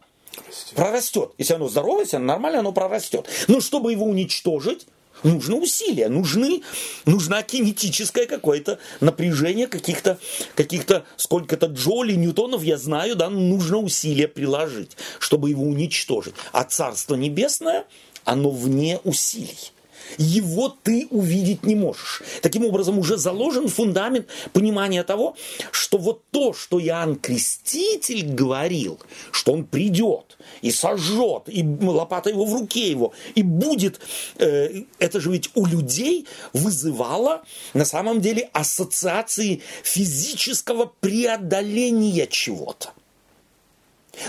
Speaker 1: Прорастет. Если оно здоровое, если оно нормально, оно прорастет. Но чтобы его уничтожить, нужно усилия, нужны, нужна кинетическое какое-то напряжение каких-то, каких-то сколько-то джоулей, ньютонов, я знаю, да, нужно усилия приложить, чтобы его уничтожить. А Царство Небесное, оно вне усилий его ты увидеть не можешь. Таким образом, уже заложен фундамент понимания того, что вот то, что Иоанн Креститель говорил, что он придет и сожжет, и лопата его в руке его, и будет, э, это же ведь у людей вызывало на самом деле ассоциации физического преодоления чего-то.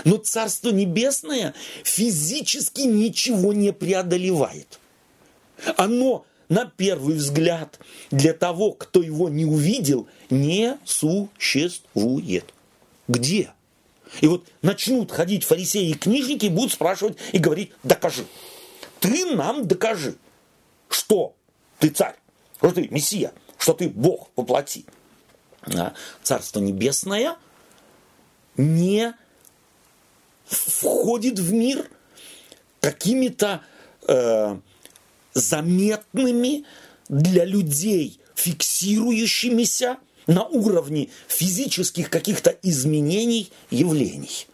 Speaker 1: Но Царство Небесное физически ничего не преодолевает. Оно на первый взгляд для того, кто его не увидел, не существует. Где? И вот начнут ходить фарисеи и книжники и будут спрашивать и говорить, докажи. Ты нам докажи, что ты царь, что ты мессия, что ты Бог воплоти. А Царство Небесное не входит в мир какими-то э, заметными для людей, фиксирующимися на уровне физических каких-то изменений явлений.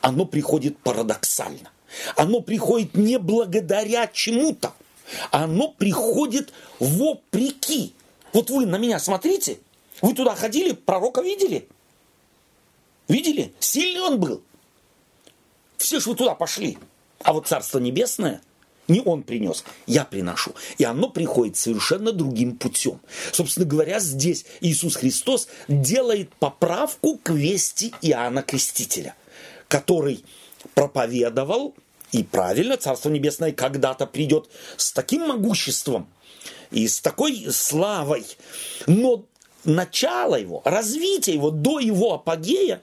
Speaker 1: Оно приходит парадоксально. Оно приходит не благодаря чему-то. Оно приходит вопреки. Вот вы на меня смотрите. Вы туда ходили, пророка видели? Видели? Сильный он был. Все же вы туда пошли. А вот Царство Небесное не он принес, я приношу. И оно приходит совершенно другим путем. Собственно говоря, здесь Иисус Христос делает поправку к вести Иоанна Крестителя, который проповедовал, и правильно, Царство Небесное когда-то придет с таким могуществом и с такой славой, но начало его, развитие его до его апогея,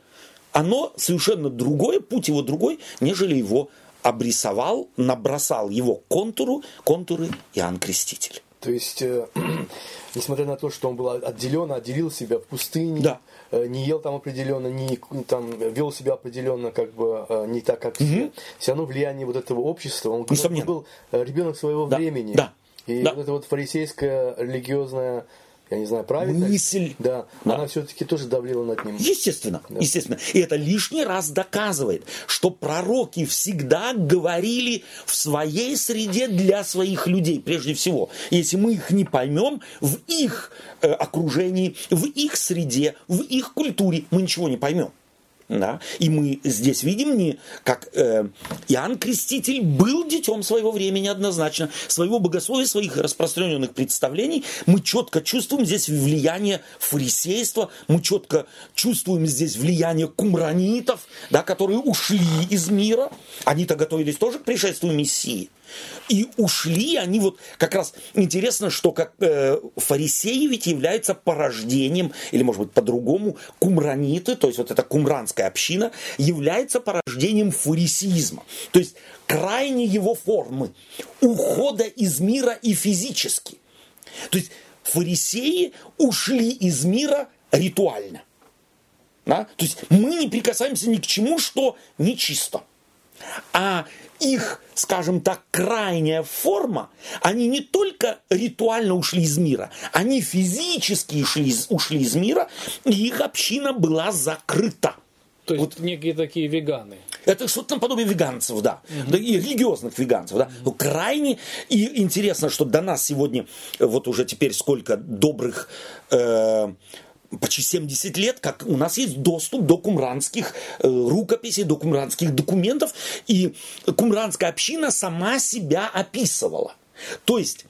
Speaker 1: оно совершенно другое, путь его другой, нежели его обрисовал, набросал его контуру, контуры Иоанн Креститель.
Speaker 3: То есть, э, несмотря на то, что он был отделен, отделил себя в пустыне,
Speaker 1: да.
Speaker 3: э, не ел там определенно, не там вел себя определенно, как бы э, не так, как угу. все, все равно влияние вот этого общества, он, он был э, ребенок своего
Speaker 1: да.
Speaker 3: времени.
Speaker 1: Да.
Speaker 3: И
Speaker 1: да.
Speaker 3: вот это вот фарисейское религиозное я не знаю, правильно?
Speaker 1: Мысль.
Speaker 3: Да, да. она все-таки тоже давлела над ним.
Speaker 1: Естественно, да. естественно. И это лишний раз доказывает, что пророки всегда говорили в своей среде для своих людей, прежде всего. Если мы их не поймем, в их э, окружении, в их среде, в их культуре мы ничего не поймем. Да? И мы здесь видим, не, как э, Иоанн Креститель был детем своего времени однозначно, своего богословия, своих распространенных представлений. Мы четко чувствуем здесь влияние фарисейства, мы четко чувствуем здесь влияние кумранитов, да, которые ушли из мира. Они-то готовились тоже к пришествию Мессии. И ушли они вот как раз интересно, что как э, фарисеи ведь являются порождением, или может быть по-другому, кумраниты, то есть вот эта кумранская община, является порождением фарисеизма. То есть крайне его формы ухода из мира и физически. То есть фарисеи ушли из мира ритуально. Да? То есть мы не прикасаемся ни к чему, что нечисто. А их, скажем так, крайняя форма, они не только ритуально ушли из мира, они физически ушли, ушли из мира, и их община была закрыта.
Speaker 2: То есть вот. некие такие веганы.
Speaker 1: Это что-то наподобие веганцев, да. Угу. да и религиозных веганцев, да. Ну, крайне и интересно, что до нас сегодня, вот уже теперь сколько добрых э, почти 70 лет, как у нас есть доступ до кумранских э, рукописей, до кумранских документов, и кумранская община сама себя описывала. То есть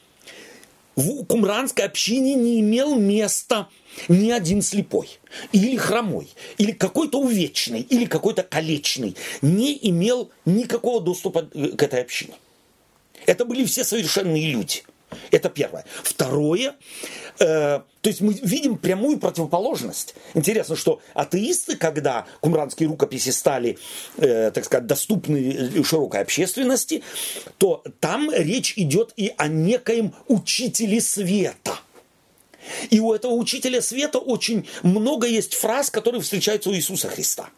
Speaker 1: в кумранской общине не имел места ни один слепой, или хромой, или какой-то увечный, или какой-то калечный, не имел никакого доступа к этой общине. Это были все совершенные люди – это первое. Второе, э, то есть мы видим прямую противоположность. Интересно, что атеисты, когда кумранские рукописи стали, э, так сказать, доступны широкой общественности, то там речь идет и о некоем учителе света. И у этого учителя света очень много есть фраз, которые встречаются у Иисуса Христа.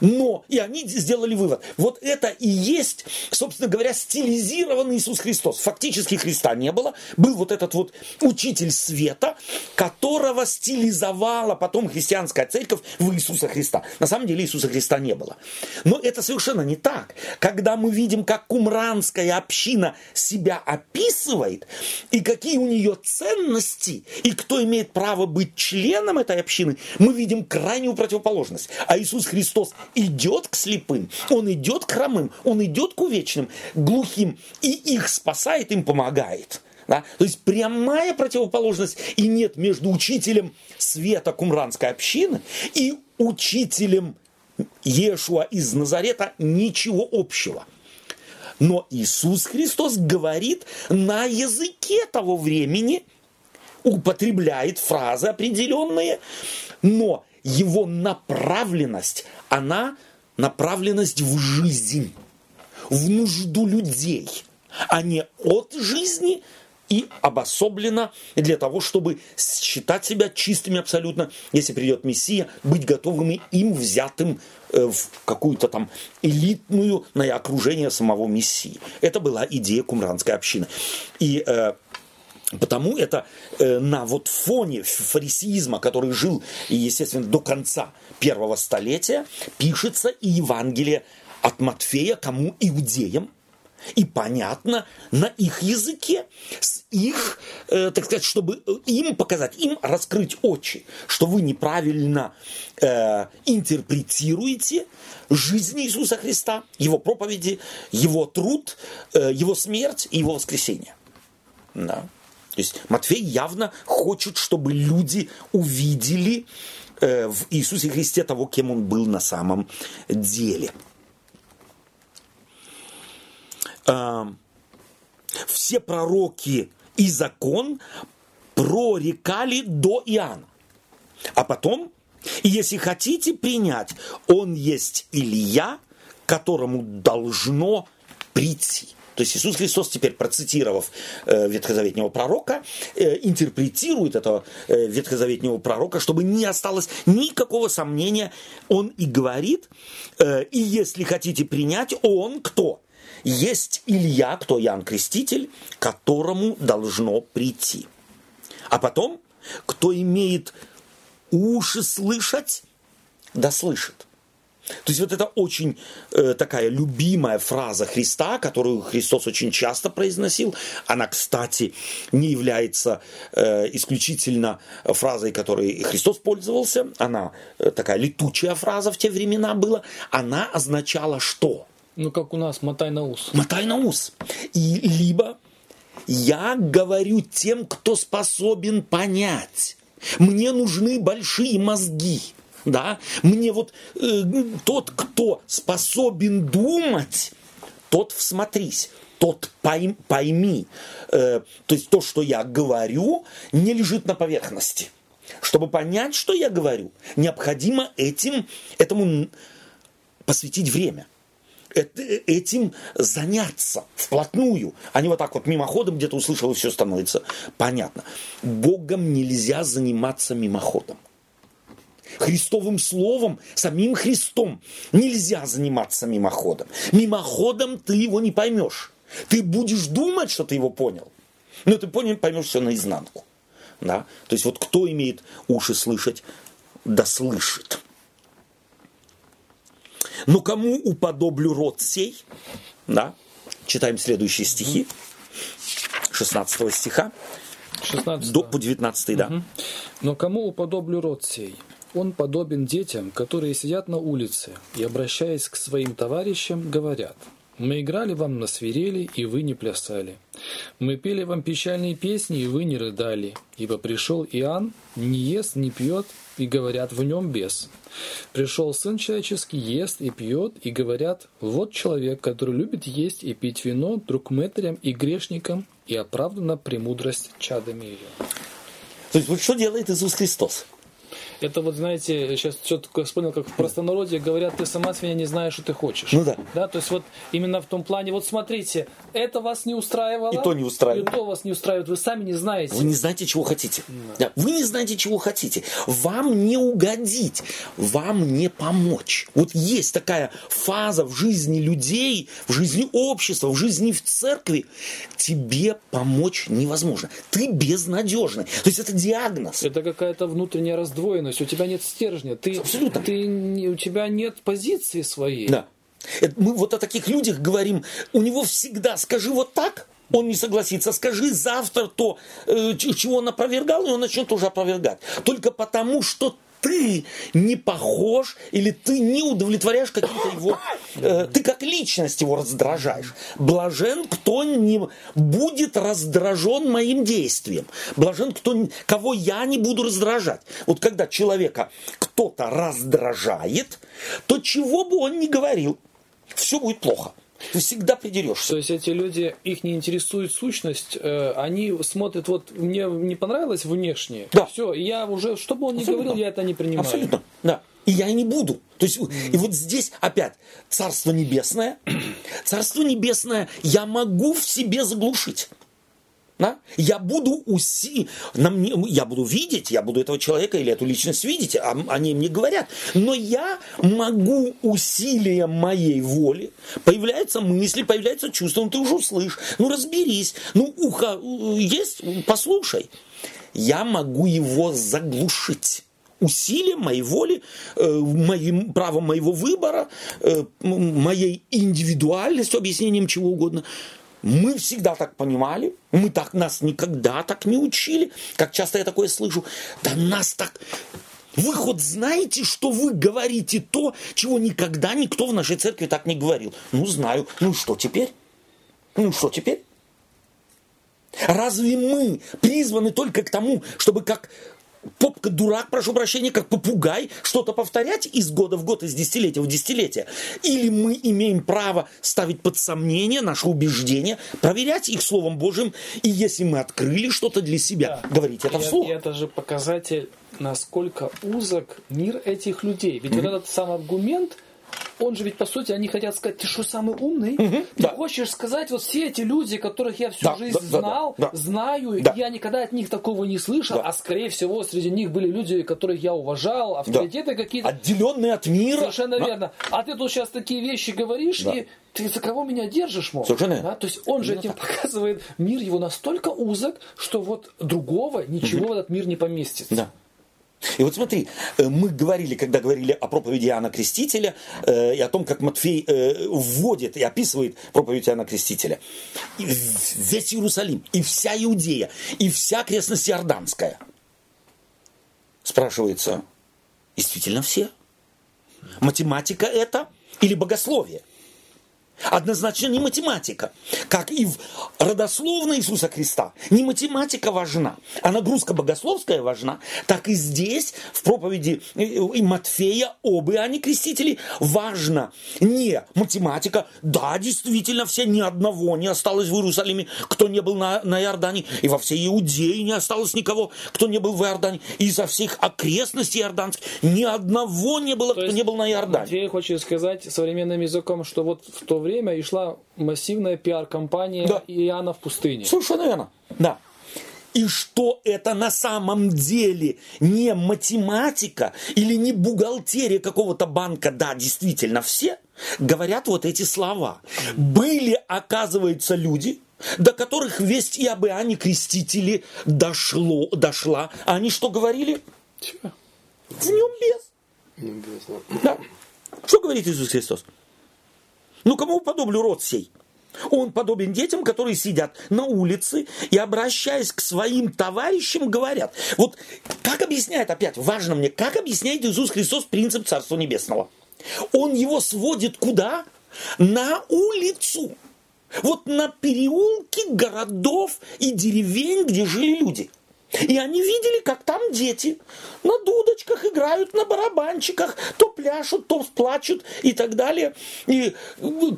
Speaker 1: Но, и они сделали вывод, вот это и есть, собственно говоря, стилизированный Иисус Христос. Фактически Христа не было, был вот этот вот учитель света, которого стилизовала потом христианская церковь в Иисуса Христа. На самом деле Иисуса Христа не было. Но это совершенно не так. Когда мы видим, как кумранская община себя описывает, и какие у нее ценности, и кто имеет право быть членом этой общины, мы видим крайнюю противоположность. А Иисус Христос Христос идет к слепым, Он идет к хромым, Он идет к увечным, глухим, и их спасает, им помогает. Да? То есть прямая противоположность и нет между учителем света кумранской общины и учителем Иешуа из Назарета ничего общего. Но Иисус Христос говорит на языке того времени, употребляет фразы определенные, но его направленность, она направленность в жизнь, в нужду людей, а не от жизни и обособлена для того, чтобы считать себя чистыми абсолютно, если придет Мессия, быть готовыми им взятым э, в какую-то там элитную на окружение самого Мессии. Это была идея кумранской общины. И э, Потому это э, на вот фоне фарисеизма, который жил, естественно, до конца первого столетия, пишется и Евангелие от Матфея кому? Иудеям. И понятно на их языке, с их, э, так сказать, чтобы им показать, им раскрыть очи, что вы неправильно э, интерпретируете жизнь Иисуса Христа, Его проповеди, Его труд, э, Его смерть и Его воскресение. Да. То есть Матфей явно хочет, чтобы люди увидели э, в Иисусе Христе того, кем он был на самом деле. Э, все пророки и закон прорекали до Иоанна. А потом, если хотите принять, он есть Илья, которому должно прийти. То есть Иисус Христос теперь, процитировав э, ветхозаветнего пророка, э, интерпретирует этого э, ветхозаветнего пророка, чтобы не осталось никакого сомнения. Он и говорит, э, и если хотите принять, он кто? Есть Илья, кто Ян Креститель, которому должно прийти. А потом, кто имеет уши слышать, да слышит. То есть вот это очень э, такая любимая фраза Христа, которую Христос очень часто произносил. Она, кстати, не является э, исключительно фразой, которой Христос пользовался. Она э, такая летучая фраза в те времена была. Она означала что?
Speaker 2: Ну, как у нас, мотай на ус.
Speaker 1: Мотай на ус. И либо я говорю тем, кто способен понять. Мне нужны большие мозги да, мне вот э, тот, кто способен думать, тот всмотрись, тот пойм, пойми. Э, то есть то, что я говорю, не лежит на поверхности. Чтобы понять, что я говорю, необходимо этим, этому посвятить время этим заняться вплотную, а не вот так вот мимоходом где-то услышал и все становится понятно. Богом нельзя заниматься мимоходом. Христовым словом, самим Христом нельзя заниматься мимоходом. Мимоходом ты его не поймешь. Ты будешь думать, что ты его понял, но ты понял, поймешь все наизнанку. Да? То есть вот кто имеет уши слышать, да слышит. Но кому уподоблю род сей? Да? Читаем следующие стихи. 16 стиха
Speaker 2: 16.
Speaker 1: до, по 19, да.
Speaker 2: Но кому уподоблю род сей? Он подобен детям, которые сидят на улице и, обращаясь к своим товарищам, говорят – мы играли вам на свирели, и вы не плясали. Мы пели вам печальные песни, и вы не рыдали. Ибо пришел Иоанн, не ест, не пьет, и говорят, в нем бес. Пришел Сын Человеческий, ест и пьет, и говорят, вот человек, который любит есть и пить вино, друг мытарям и грешникам, и оправдана премудрость чадами ее.
Speaker 1: То есть вот что делает Иисус Христос?
Speaker 2: Это вот, знаете, сейчас все такое вспомнил, как в простонародье говорят, ты сама свинья не знаешь, что ты хочешь.
Speaker 1: Ну да.
Speaker 2: Да, то есть вот именно в том плане, вот смотрите, это вас не устраивало.
Speaker 1: И то не устраивает.
Speaker 2: И то вас не устраивает, вы сами не знаете.
Speaker 1: Вы не знаете, чего хотите. Да. Вы не знаете, чего хотите. Вам не угодить, вам не помочь. Вот есть такая фаза в жизни людей, в жизни общества, в жизни в церкви. Тебе помочь невозможно. Ты безнадежный. То есть это диагноз.
Speaker 2: Это какая-то внутренняя раздвоенность у тебя нет стержня, ты,
Speaker 1: Абсолютно.
Speaker 2: ты, не- у тебя нет позиции своей.
Speaker 1: Да. Это мы вот о таких людях говорим. У него всегда скажи вот так, он не согласится. Скажи завтра то, э, чего он опровергал, и он начнет тоже опровергать. Только потому, что ты не похож или ты не удовлетворяешь каким-то его... э, ты как личность его раздражаешь. Блажен, кто не будет раздражен моим действием. Блажен, кто, кого я не буду раздражать. Вот когда человека кто-то раздражает, то чего бы он ни говорил, все будет плохо. Ты всегда придерешься.
Speaker 2: То есть эти люди, их не интересует сущность, э, они смотрят, вот мне не понравилось внешнее,
Speaker 1: Да.
Speaker 2: все, я уже, что бы он ни говорил, я это не принимаю.
Speaker 1: Абсолютно, да. И я не буду. То есть, и вот здесь опять Царство Небесное. Царство Небесное я могу в себе заглушить. Да? Я буду уси... на мне... я буду видеть, я буду этого человека или эту личность видеть, а они мне говорят. Но я могу усилием моей воли, появляются мысли, появляются чувства, ну ты уже услышь, ну разберись, ну ухо есть, послушай. Я могу его заглушить усилием моей воли, э, моим правом моего выбора, э, моей индивидуальностью, объяснением чего угодно. Мы всегда так понимали, мы так нас никогда так не учили, как часто я такое слышу. Да нас так... Вы хоть знаете, что вы говорите то, чего никогда никто в нашей церкви так не говорил? Ну, знаю. Ну, что теперь? Ну, что теперь? Разве мы призваны только к тому, чтобы как попка дурак, прошу прощения, как попугай, что-то повторять из года в год, из десятилетия в десятилетие? Или мы имеем право ставить под сомнение наши убеждения, проверять их Словом Божьим, и если мы открыли что-то для себя, говорить это
Speaker 2: И,
Speaker 1: вслух?
Speaker 2: и это же показатель, насколько узок мир этих людей. Ведь вот этот сам аргумент, он же ведь, по сути, они хотят сказать, ты что, самый умный? Ты
Speaker 1: да.
Speaker 2: хочешь сказать, вот все эти люди, которых я всю
Speaker 1: Да,
Speaker 2: жизнь
Speaker 1: да, да,
Speaker 2: знал,
Speaker 1: да, да.
Speaker 2: знаю,
Speaker 1: Да.
Speaker 2: я никогда от них такого не слышал,
Speaker 1: Да.
Speaker 2: а скорее всего среди них были люди, которых я уважал, авторитеты какие-то.
Speaker 1: Отделенные от мира.
Speaker 2: Совершенно
Speaker 1: Да.
Speaker 2: верно. А ты тут сейчас такие вещи говоришь,
Speaker 1: Да.
Speaker 2: и ты за кого меня держишь, мол?
Speaker 1: Совершенно.
Speaker 2: Да? То есть он же
Speaker 1: Именно
Speaker 2: этим показывает, мир его настолько узок, что вот другого ничего в этот мир не поместится.
Speaker 1: Да. И вот смотри, э, мы говорили, когда говорили о проповеди Иоанна Крестителя, э, и о том, как Матфей э, вводит и описывает проповедь Иоанна Крестителя. И весь Иерусалим, и вся Иудея, и вся окрестность Иорданская. Спрашивается, действительно все? Математика это или богословие? Однозначно не математика. Как и в родословной Иисуса Христа. Не математика важна, а нагрузка богословская важна. Так и здесь, в проповеди э, и Матфея об Иоанне Крестителе, важно не математика. Да, действительно, все ни одного не осталось в Иерусалиме, кто не был на, на Иордане. И во всей Иудее не осталось никого, кто не был в Иордане. И из-за всех окрестностей иорданских ни одного не было,
Speaker 2: То
Speaker 1: кто не был на Иордане.
Speaker 2: Матвей хочет сказать современным языком, что вот в то время и шла массивная пиар-компания
Speaker 1: Да.
Speaker 2: Иоанна в пустыне.
Speaker 1: Совершенно верно. Да. и что это на самом деле не математика или не бухгалтерия какого-то банка, да, действительно все, говорят вот эти слова. Были, оказывается, люди, до которых весть и об Иоанне Крестителе дошло, дошла. А они что говорили?
Speaker 2: Чего?
Speaker 1: В нем без.
Speaker 3: Небесно.
Speaker 1: Да. Что говорит Иисус Христос? Ну, кому подоблю род сей? Он подобен детям, которые сидят на улице и, обращаясь к своим товарищам, говорят. Вот как объясняет, опять важно мне, как объясняет Иисус Христос принцип Царства Небесного? Он его сводит куда? На улицу. Вот на переулки городов и деревень, где жили люди. И они видели, как там дети на дудочках играют, на барабанчиках, то пляшут, то плачут и так далее. И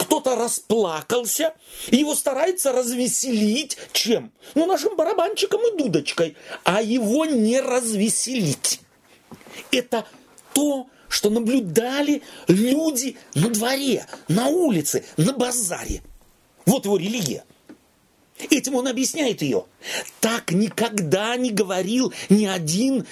Speaker 1: кто-то расплакался, его старается развеселить чем? Ну, нашим барабанчиком и дудочкой, а его не развеселить. Это то, что наблюдали люди на дворе, на улице, на базаре. Вот его религия. Этим он объясняет ее. Так никогда не говорил ни один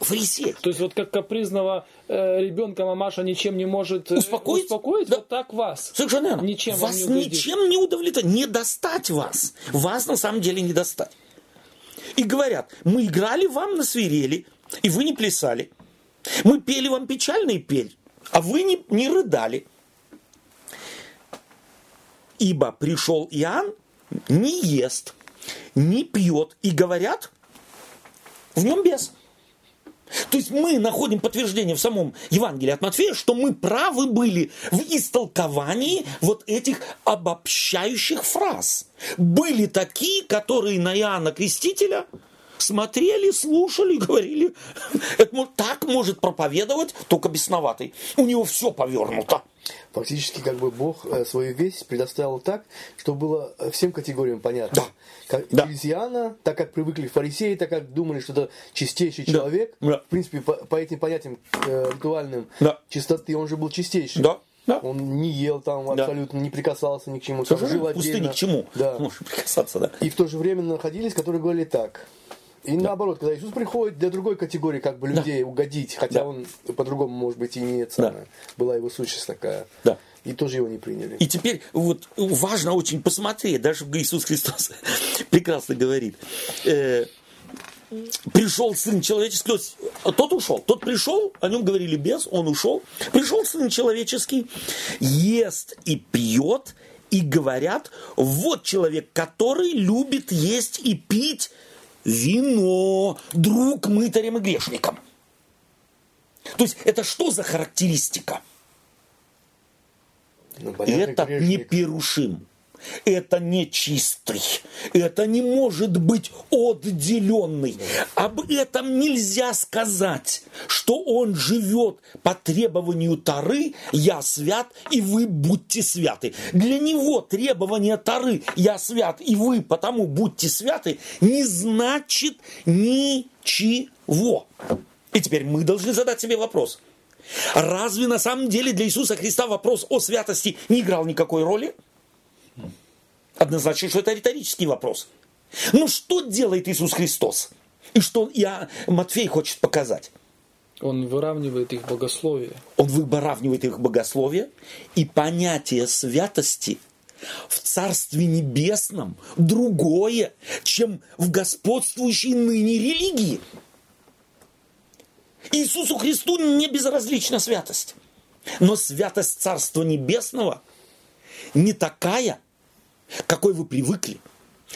Speaker 1: фарисей.
Speaker 2: То есть вот как капризного э, ребенка мамаша ничем не может э,
Speaker 1: Успокоить?
Speaker 2: успокоить
Speaker 1: Да.
Speaker 2: вот так вас.
Speaker 1: Совершенно верно.
Speaker 2: Ничем
Speaker 1: вас
Speaker 2: не
Speaker 1: ничем не удовлетворить, не достать вас. Вас на самом деле не достать. И говорят, мы играли вам на свирели, и вы не плясали. Мы пели вам печальный пель, а вы не, не рыдали. Ибо пришел Иоанн, не ест, не пьет, и говорят, в нем бес. То есть мы находим подтверждение в самом Евангелии от Матфея, что мы правы были в истолковании вот этих обобщающих фраз. Были такие, которые на Иоанна Крестителя смотрели, слушали, говорили, это так может проповедовать только бесноватый. У него все повернуто.
Speaker 3: Фактически, как бы Бог э, свою весть предоставил так, чтобы было э, всем категориям понятно.
Speaker 1: Да.
Speaker 3: Как
Speaker 1: Да.
Speaker 3: через Иоанна, так как привыкли фарисеи, так как думали, что это чистейший
Speaker 1: Да.
Speaker 3: человек.
Speaker 1: Да.
Speaker 3: В принципе, по, по этим понятиям э, ритуальным
Speaker 1: Да.
Speaker 3: чистоты он же был чистейший.
Speaker 1: Да, да.
Speaker 3: Он не ел там
Speaker 1: Да.
Speaker 3: абсолютно, не прикасался ни к чему.
Speaker 1: Совершенно
Speaker 3: жил
Speaker 1: в пустыне
Speaker 3: отдельно.
Speaker 1: к чему?
Speaker 3: Да.
Speaker 1: Можешь прикасаться, да.
Speaker 3: И в то же время находились, которые говорили так. И наоборот, когда Иисус приходит для другой категории как бы людей угодить, хотя
Speaker 1: Да.
Speaker 3: он по-другому, может быть, и не это самое. Была его сущность такая.
Speaker 1: Да.
Speaker 3: И тоже его не приняли.
Speaker 1: И теперь вот важно очень посмотреть, даже Иисус Христос прекрасно говорит. э, пришел Сын Человеческий, то есть тот ушел, тот пришел, о нем говорили без, он ушел. Пришел Сын Человеческий, ест и пьет, и говорят, вот человек, который любит есть и пить вино, друг мытарям и грешникам. То есть это что за характеристика?
Speaker 3: Ну, понятно,
Speaker 1: Это
Speaker 3: грешник.
Speaker 1: не перушим. Это не чистый. Это не может быть отделенный. Об этом нельзя сказать, что он живет по требованию Тары «Я свят, и вы будьте святы». Для него требование Тары «Я свят, и вы потому будьте святы» не значит ничего. И теперь мы должны задать себе вопрос. Разве на самом деле для Иисуса Христа вопрос о святости не играл никакой роли? Однозначно, что это риторический вопрос. Но что делает Иисус Христос? И что я, Матфей хочет показать?
Speaker 2: Он выравнивает их богословие.
Speaker 1: Он выравнивает их богословие и понятие святости в Царстве Небесном другое, чем в господствующей ныне религии. Иисусу Христу не безразлична святость. Но святость Царства Небесного не такая, какой вы привыкли,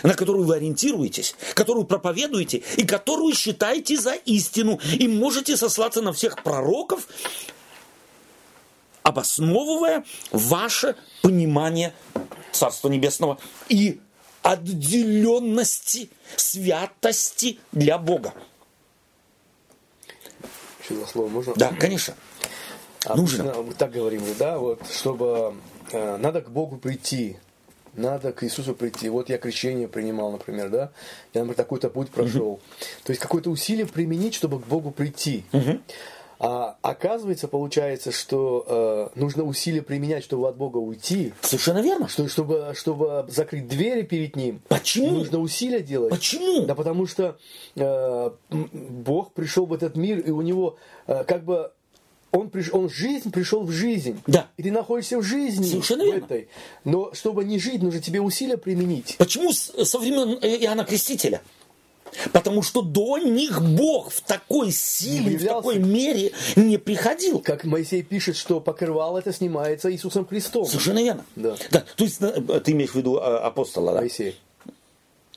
Speaker 1: на которую вы ориентируетесь, которую проповедуете и которую считаете за истину. И можете сослаться на всех пророков, обосновывая ваше понимание Царства Небесного и отделенности, святости для Бога.
Speaker 3: Еще за слово можно?
Speaker 1: Да, конечно. Нужно.
Speaker 3: Обычно Мы так говорим, да, вот, чтобы э, надо к Богу прийти, надо к Иисусу прийти. Вот я крещение принимал, например, да, я, например, такой-то путь прошел. То есть какое-то усилие применить, чтобы к Богу прийти. А оказывается, получается, что э, нужно усилия применять, чтобы от Бога уйти.
Speaker 1: Совершенно верно.
Speaker 3: Что, чтобы, чтобы закрыть двери перед Ним.
Speaker 1: Почему?
Speaker 3: Нужно усилия делать.
Speaker 1: Почему?
Speaker 3: Да потому что э, Бог пришел в этот мир, и у него э, как бы он, приш... он жизнь пришел в жизнь.
Speaker 1: Да.
Speaker 3: И ты находишься в жизни.
Speaker 1: Совершенно
Speaker 3: в
Speaker 1: верно.
Speaker 3: этой. Но чтобы не жить, нужно тебе усилия применить.
Speaker 1: Почему со времен э, Иоанна Крестителя? Потому что до них Бог в такой силе, в такой мере не приходил.
Speaker 3: Как Моисей пишет, что покрывало это снимается Иисусом Христом.
Speaker 1: Совершенно верно.
Speaker 3: Да.
Speaker 1: То есть э, ты имеешь в виду э, апостола, да?
Speaker 3: Моисей.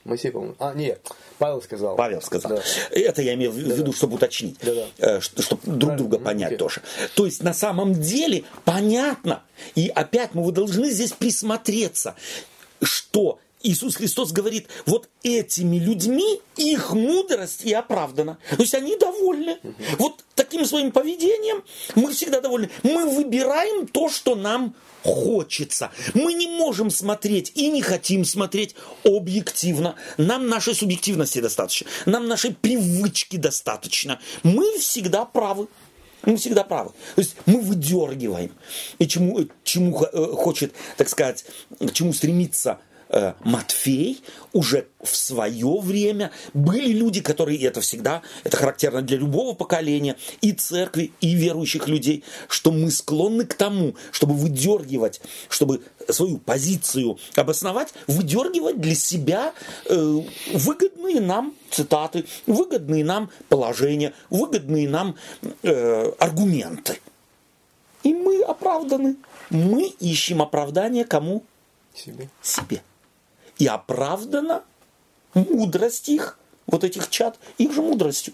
Speaker 3: Моисей, по-моему. А, нет, Павел сказал.
Speaker 1: Павел сказал.
Speaker 3: Да.
Speaker 1: Это я имею в виду, чтобы уточнить,
Speaker 3: Да-да.
Speaker 1: чтобы друг друга
Speaker 3: Правильно,
Speaker 1: понять
Speaker 3: окей.
Speaker 1: тоже. То есть на самом деле понятно, и опять мы должны здесь присмотреться, что Иисус Христос говорит, вот этими людьми их мудрость и оправдана. То есть они довольны. Вот таким своим поведением мы всегда довольны. Мы выбираем то, что нам хочется. Мы не можем смотреть и не хотим смотреть объективно. Нам нашей субъективности достаточно. Нам нашей привычки достаточно. Мы всегда правы. Мы всегда правы. То есть мы выдергиваем. И чему, чему э, хочет, так сказать, к чему стремится э, Матфей уже в свое время были люди, которые, и это всегда, это характерно для любого поколения, и церкви, и верующих людей, что мы склонны к тому, чтобы выдергивать, чтобы свою позицию обосновать, выдергивать для себя э, выгодные нам цитаты, выгодные нам положения, выгодные нам э, аргументы. И мы оправданы. Мы ищем оправдание кому?
Speaker 3: Себе.
Speaker 1: себе. И оправдана мудрость их, вот этих чад, их же мудростью.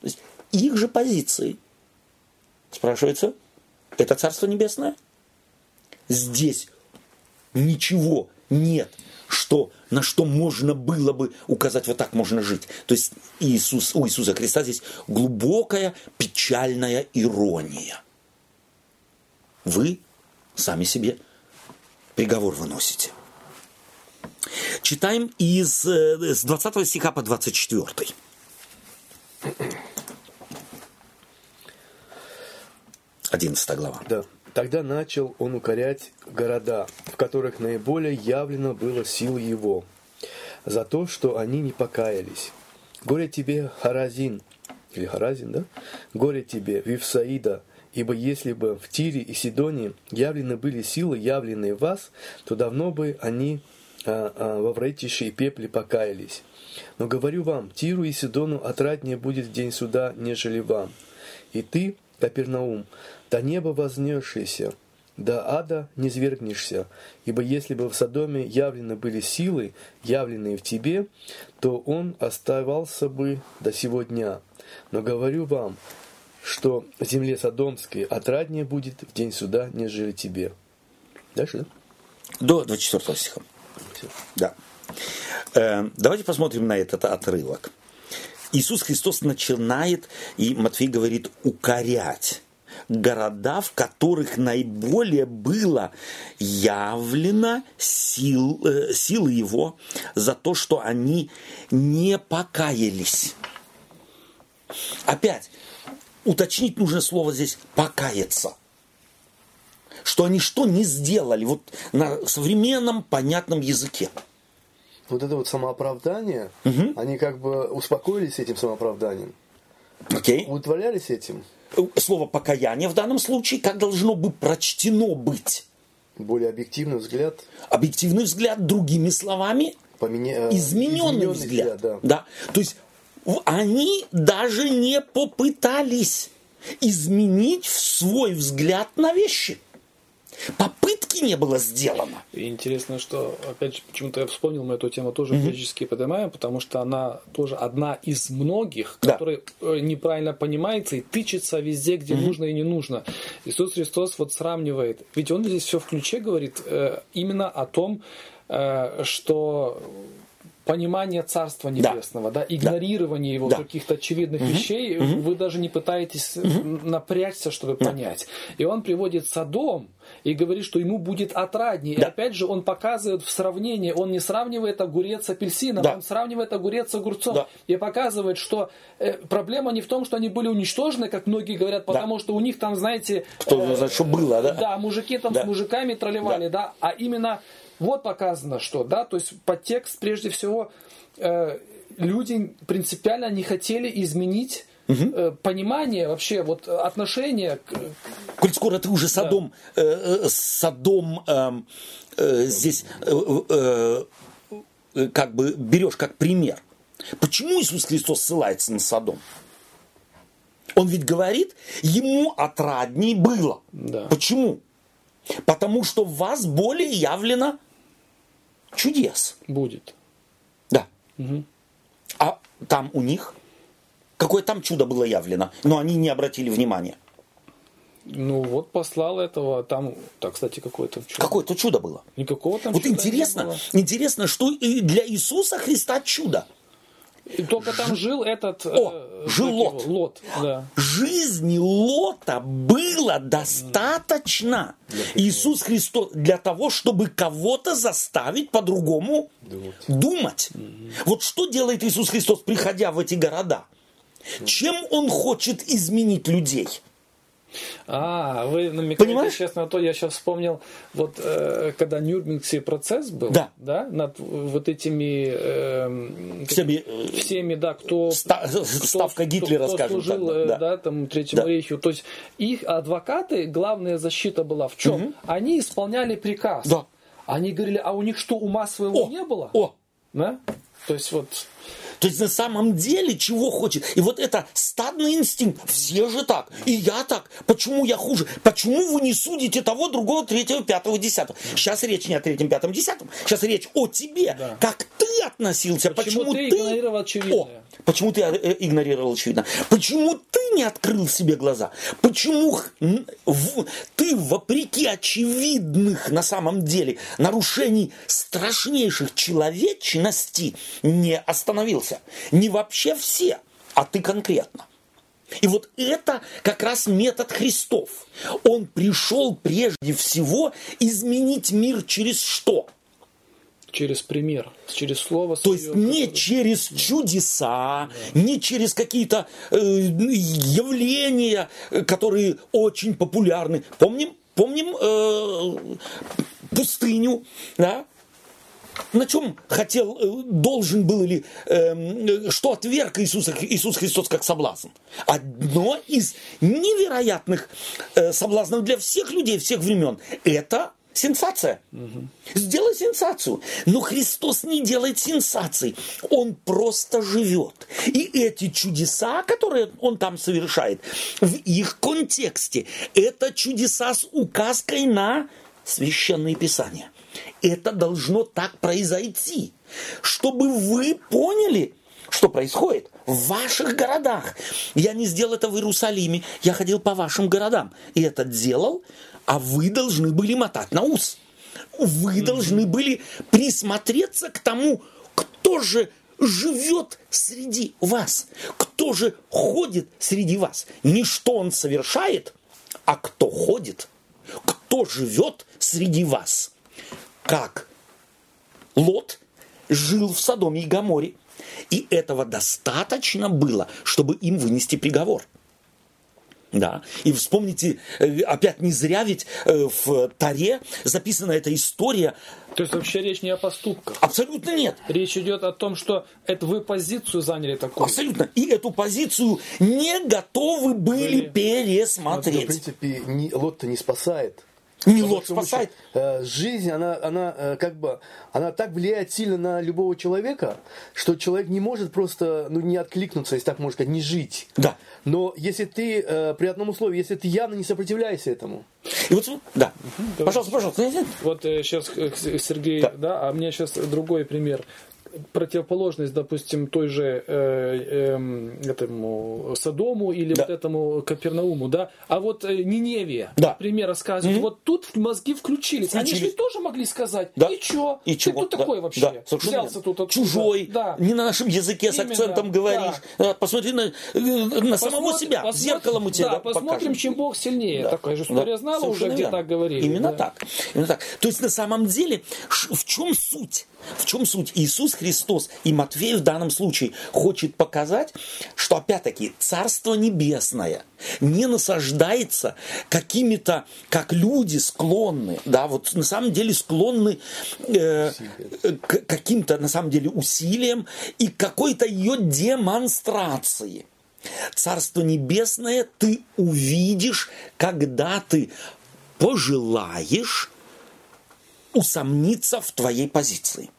Speaker 1: То есть их же позицией. Спрашивается, это Царство Небесное? Здесь ничего нет, что, на что можно было бы указать, вот так можно жить. То есть Иисус, у Иисуса Христа здесь глубокая печальная ирония. Вы сами себе приговор выносите. Читаем из, э, с 20 стиха по 24. Одиннадцатая глава.
Speaker 3: Да. Тогда начал он укорять города, в которых наиболее явлено было сил его, за то, что они не покаялись. Горе тебе, Харазин, или Харазин, да? Горе тебе, Вифсаида, ибо если бы в Тире и Сидоне явлены были силы, явленные в вас, то давно бы они во вретище и пепле покаялись. Но говорю вам, Тиру и Сидону отраднее будет в день суда, нежели вам. И ты, Капернаум, до неба вознесшийся, до ада не свергнешься, ибо если бы в Содоме явлены были силы, явленные в тебе, то он оставался бы до сего дня. Но говорю вам, что в земле Содомской отраднее будет в день суда, нежели тебе. Дальше, да?
Speaker 1: До 24 стиха. Да. Э, давайте посмотрим на этот отрывок. Иисус Христос начинает, и Матфей говорит, укорять города, в которых наиболее было явлено сил, э, силы его за то, что они не покаялись. Опять, уточнить нужно слово здесь «покаяться» что они что не сделали вот на современном понятном языке.
Speaker 3: Вот это вот самооправдание, они как бы успокоились этим самооправданием,
Speaker 1: Окей?
Speaker 3: удовлетворялись этим,
Speaker 1: Слово покаяние в данном случае как должно бы прочтено быть?
Speaker 3: более объективный взгляд,
Speaker 1: Объективный взгляд, другими словами,
Speaker 3: поменя... э,
Speaker 1: измененный, взгляд.
Speaker 3: да.
Speaker 1: да. То есть они даже не попытались изменить свой взгляд на вещи. Попытки не было сделано.
Speaker 2: Интересно, что, опять же, почему-то я вспомнил, мы эту тему тоже периодически поднимаем, потому что она тоже одна из многих,
Speaker 1: Да.
Speaker 2: которая э, неправильно понимается и тычется везде, где нужно и не нужно. Иисус Христос вот сравнивает, ведь Он здесь все в ключе говорит э, именно о том, э, что понимание Царства Небесного, да, игнорирование его
Speaker 1: Да.
Speaker 2: каких-то очевидных вещей, вы даже не пытаетесь напрячься, чтобы понять. И он приводит Содом и говорит, что ему будет отраднее. И
Speaker 1: Да.
Speaker 2: опять же он показывает в сравнении, он не сравнивает огурец с апельсином,
Speaker 1: Да.
Speaker 2: он сравнивает огурец с огурцом
Speaker 1: Да.
Speaker 2: и показывает, что э, проблема не в том, что они были уничтожены, как многие говорят, потому что у них там, знаете,
Speaker 1: Кто
Speaker 2: э,
Speaker 1: знает, что было, да?
Speaker 2: да, мужики там
Speaker 1: Да.
Speaker 2: с мужиками тролливали, да. а именно вот показано, что, да, то есть подтекст прежде всего э, люди принципиально не хотели изменить э, понимание вообще вот отношение к,
Speaker 1: Коль скоро ты уже Содом, э, э, Содом эм, э, здесь э, э, э, как бы берешь как пример. Почему Иисус Христос ссылается на Содом? Он ведь говорит, ему отрадней было.
Speaker 2: Да.
Speaker 1: Почему? Потому что в вас более явлено чудес.
Speaker 2: будет.
Speaker 1: Да. А там у них какое там чудо было явлено, но они не обратили внимания.
Speaker 2: Ну вот послал этого, там, так, кстати, какое-то чудо.
Speaker 1: Какое-то чудо было.
Speaker 2: Никакого там
Speaker 1: Вот интересно, интересно, что и для Иисуса Христа чудо.
Speaker 2: И только там жил этот... э,
Speaker 1: О, жил
Speaker 2: как
Speaker 1: Лот.
Speaker 2: его? Лот, да.
Speaker 1: Жизни Лота было достаточно. Иисус Христос для того, чтобы кого-то заставить по-другому думать. Вот что делает Иисус Христос, приходя в эти города? Чем Он хочет изменить людей?
Speaker 2: А, вы намекаете
Speaker 1: Понимаешь?
Speaker 2: сейчас на то, я сейчас вспомнил, вот э, когда Нюрнбергский процесс был,
Speaker 1: Да.
Speaker 2: над вот этими эм,
Speaker 1: Всеми, э,
Speaker 2: всеми, да, кто,
Speaker 1: Ста-
Speaker 2: кто-
Speaker 1: ставка Гитлера,
Speaker 2: кто
Speaker 1: скажем
Speaker 2: служил,
Speaker 1: так,
Speaker 2: э,
Speaker 1: да.
Speaker 2: да, там Третьему
Speaker 1: Да.
Speaker 2: рейху, то есть их адвокаты, главная защита была в чем? Они исполняли приказ.
Speaker 1: Да.
Speaker 2: Они говорили, а у них что, ума своего
Speaker 1: О,
Speaker 2: не было?
Speaker 1: О,
Speaker 2: Да? То есть вот
Speaker 1: То есть на самом деле чего хочет? И вот это стадный инстинкт. Все же так. И я так. Почему я хуже? Почему вы не судите того, другого, третьего, пятого, десятого? Сейчас речь не о третьем, пятом, десятом. Сейчас речь о тебе.
Speaker 2: Да.
Speaker 1: Как ты относился?
Speaker 2: Почему ты игнорировал очевидное?
Speaker 1: О, почему ты э, игнорировал очевидно? Почему ты не открыл себе глаза? Почему ты, вопреки очевидных на самом деле нарушений страшнейших человечности, не остановился? Не вообще все, а ты конкретно. И вот это как раз метод Христов. Он пришел прежде всего изменить мир через что?
Speaker 2: Через пример, через слово
Speaker 1: То есть
Speaker 2: свое,
Speaker 1: не
Speaker 2: которое-
Speaker 1: через чудеса, не через какие-то э, явления, э, которые очень популярны. Помним, помним э, пустыню, да? На чем хотел, э, должен был или э, что отверг Иисус, Иисус Христос как соблазн? Одно из невероятных э, соблазнов для всех людей всех времен – это сенсация. Сделай сенсацию. Но Христос не делает сенсаций. Он просто живет. И эти чудеса, которые он там совершает, в их контексте, это чудеса с указкой на священные писания. Это должно так произойти, чтобы вы поняли, что происходит в ваших городах. Я не сделал это в Иерусалиме, я ходил по вашим городам. И это делал, а вы должны были мотать на ус. Вы должны были присмотреться к тому, кто же живет среди вас, кто же ходит среди вас. Не что он совершает, а кто ходит, кто живет среди вас. Как Лот жил в Содоме и Гаморе. И этого достаточно было, чтобы им вынести приговор. Да. И вспомните, э, опять не зря ведь э, в Таре записана эта история.
Speaker 2: То есть вообще речь не о поступках.
Speaker 1: Абсолютно нет.
Speaker 2: Речь идет о том, что это вы позицию заняли такую.
Speaker 1: Абсолютно. И эту позицию не готовы были
Speaker 2: Были.
Speaker 3: В
Speaker 1: пересмотреть.
Speaker 3: принципе, не, Лот-то не спасает.
Speaker 1: Не Лот спасает.
Speaker 3: э, Жизнь, она, она э, как бы, она так влияет сильно на любого человека, что человек не может просто, ну, не откликнуться, если так можно сказать, не жить.
Speaker 1: Да.
Speaker 3: Но если ты, э, при одном условии, если ты явно не сопротивляешься этому,
Speaker 1: И вот, да. Пожалуйста, пожалуйста.
Speaker 2: Вот сейчас Сергей,
Speaker 1: Да.
Speaker 2: да. а мне сейчас другой пример. Противоположность, допустим, той же э, э, этому Содому или
Speaker 1: Да.
Speaker 2: вот этому Капернауму, да, а вот э, Ниневия,
Speaker 1: Да.
Speaker 2: например, рассказывают,
Speaker 1: Мгм.
Speaker 2: вот тут мозги включились. Они же
Speaker 1: Включились.
Speaker 2: тоже могли сказать,
Speaker 1: Да.
Speaker 2: и чё?
Speaker 1: И
Speaker 2: Ты
Speaker 1: чего?
Speaker 2: кто
Speaker 1: Да,
Speaker 2: такой вообще?
Speaker 1: да, совершенно
Speaker 2: Взялся тут откуда?
Speaker 1: Чужой,
Speaker 2: Да.
Speaker 1: не на нашем языке с
Speaker 2: Именно,
Speaker 1: акцентом говоришь. А, Посмотри на, э, на самого
Speaker 2: Посмотрим-
Speaker 1: себя,
Speaker 2: посмотрим-
Speaker 1: зеркало мы тебе
Speaker 2: Да, посмотрим,
Speaker 1: покажем.
Speaker 2: чем Бог сильнее.
Speaker 1: Да.
Speaker 2: Такая же история
Speaker 1: Да,
Speaker 2: знала уже,
Speaker 1: совершенно
Speaker 2: где
Speaker 1: верно.
Speaker 2: так говорили.
Speaker 1: Именно
Speaker 2: да.
Speaker 1: так. Именно так. То есть на самом деле в чем суть? В чем суть? Иисус Христос и Матфей в данном случае хочет показать, что опять-таки Царство Небесное не насаждается какими-то, как люди склонны, да, вот на самом деле склонны э, к каким-то, на самом деле, усилиям и какой-то ее демонстрации. Царство Небесное ты увидишь, когда ты пожелаешь усомниться в твоей позиции.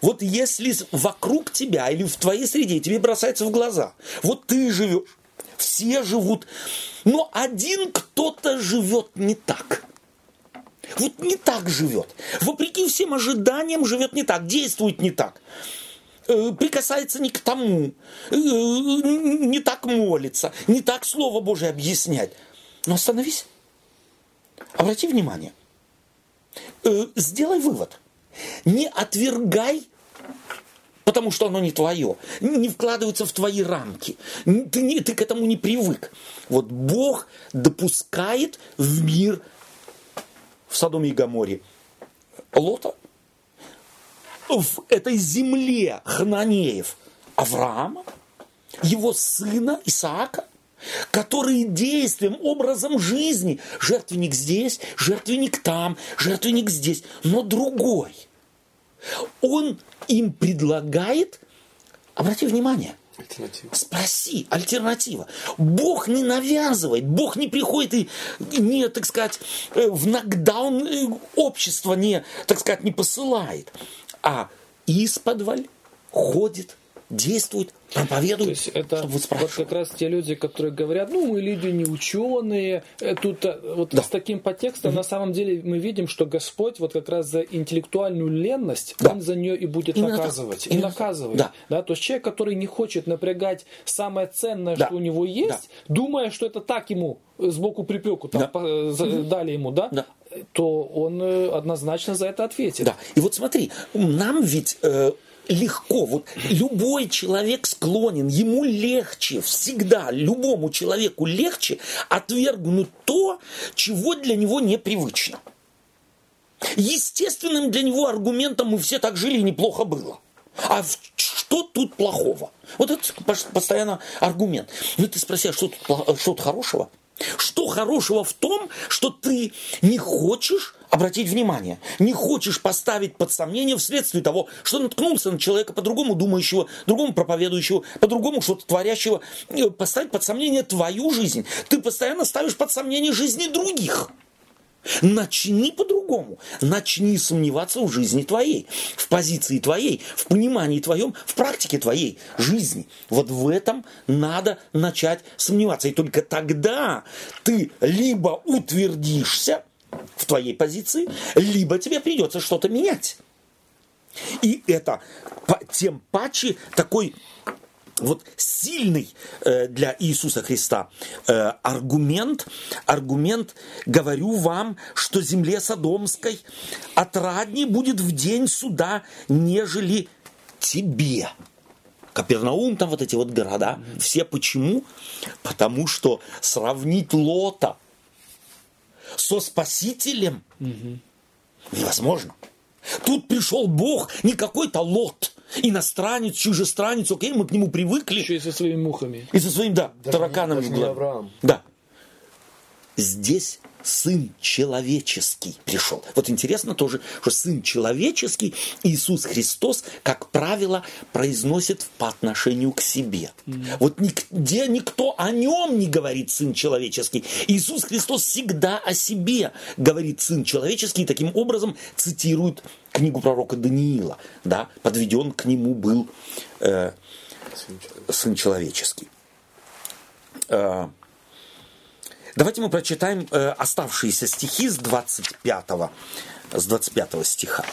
Speaker 1: Вот если вокруг тебя или в твоей среде тебе бросается в глаза, вот ты живешь, все живут, но один кто-то живет не так. Вот не так живет. Вопреки всем ожиданиям живет не так, действует не так э, прикасается не к тому, э, не так молится, не так Слово Божие объяснять. Но остановись. Обрати внимание. Э, Сделай вывод. Не отвергай потому что оно не твое, не вкладывается в твои рамки. Ты, не, ты к этому не привык. Вот Бог допускает в мир в Содоме и Гаморе Лота, в этой земле Хананеев Авраама, его сына Исаака, которые действием, образом жизни, жертвенник здесь, жертвенник там, жертвенник здесь, но другой. Он им предлагает, обрати внимание,
Speaker 3: Альтернатива.
Speaker 1: Спроси, альтернатива. Бог не навязывает, Бог не приходит и не, так сказать, э, в нокдаун э, общество не, так сказать, не посылает, а исподволь ходит, действует,
Speaker 2: То
Speaker 1: проповедует,
Speaker 2: есть это
Speaker 1: чтобы
Speaker 2: вот
Speaker 1: спрашивали.
Speaker 2: как раз те люди, которые говорят, ну мы люди не ученые, э, тут э, вот
Speaker 1: Да.
Speaker 2: с таким подтекстом на самом деле мы видим, что Господь вот как раз за интеллектуальную ленность,
Speaker 1: Да.
Speaker 2: Он за нее и будет
Speaker 1: Именно так.
Speaker 2: наказывать, и
Speaker 1: Именно так.
Speaker 2: наказывает.
Speaker 1: Да.
Speaker 2: Да, то есть человек, который не хочет напрягать самое ценное,
Speaker 1: Да.
Speaker 2: что у него есть, думая, что это так ему э, сбоку припеку там,
Speaker 1: Да.
Speaker 2: по- за- дали ему, да,
Speaker 1: Да.
Speaker 2: то он однозначно за это ответит.
Speaker 1: Да. И вот смотри, нам ведь э, легко, вот любой человек склонен, ему легче, всегда, любому человеку легче отвергнуть то, чего для него непривычно. Естественным для него аргументом мы все так жили, неплохо было. А что тут плохого? Вот это постоянно аргумент. Ну ты спроси, а что тут, что тут хорошего? Что хорошего в том, что ты не хочешь обратить внимание, не хочешь поставить под сомнение вследствие того, что наткнулся на человека по-другому думающего, другому проповедующего, по-другому что-то творящего, поставить под сомнение твою жизнь. Ты постоянно ставишь под сомнение жизни других. Начни по-другому. Начни сомневаться в жизни твоей, в позиции твоей, в понимании твоем, в практике твоей жизни. Вот в этом надо начать сомневаться. И только тогда ты либо утвердишься в твоей позиции, либо тебе придется что-то менять. И это тем паче такой вот сильный э, для Иисуса Христа э, аргумент, аргумент, говорю вам, что земле Содомской отраднее будет в день суда, нежели тебе. Капернаум, там вот эти вот города, все почему? Потому что сравнить Лота со Спасителем невозможно. Тут пришел Бог, не какой-то Лот, иностранец, чужестранец, окей, мы к нему привыкли.
Speaker 2: Еще и со своими мухами.
Speaker 1: И со своим, да,
Speaker 3: Даже
Speaker 1: тараканами
Speaker 3: не-
Speaker 1: в
Speaker 3: даже не
Speaker 1: голове.
Speaker 3: Авраам.
Speaker 1: Да. Здесь сын человеческий пришел. Вот интересно тоже, что сын человеческий Иисус Христос, как правило, произносит по отношению к себе. Вот нигде никто о нем не говорит сын человеческий. Иисус Христос всегда о себе говорит сын человеческий, и таким образом цитирует книгу пророка Даниила. Да, подведен к нему был э,
Speaker 3: Сын человека.
Speaker 1: сын человеческий. Э, Давайте мы прочитаем э, оставшиеся стихи с 25, с 25 стиха.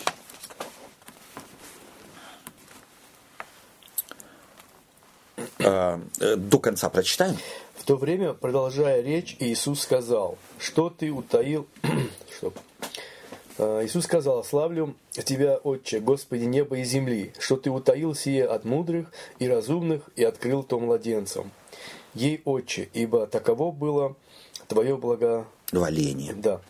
Speaker 1: э, э, до конца прочитаем.
Speaker 3: В то время, продолжая речь, Иисус сказал, что ты утаил... что? А, Иисус сказал, славлю Тебя, Отче, Господи неба и земли, что Ты утаил сие от мудрых и разумных и открыл то младенцам. Ей, Отче, ибо таково было Твое благо...
Speaker 1: Валение.
Speaker 3: Да.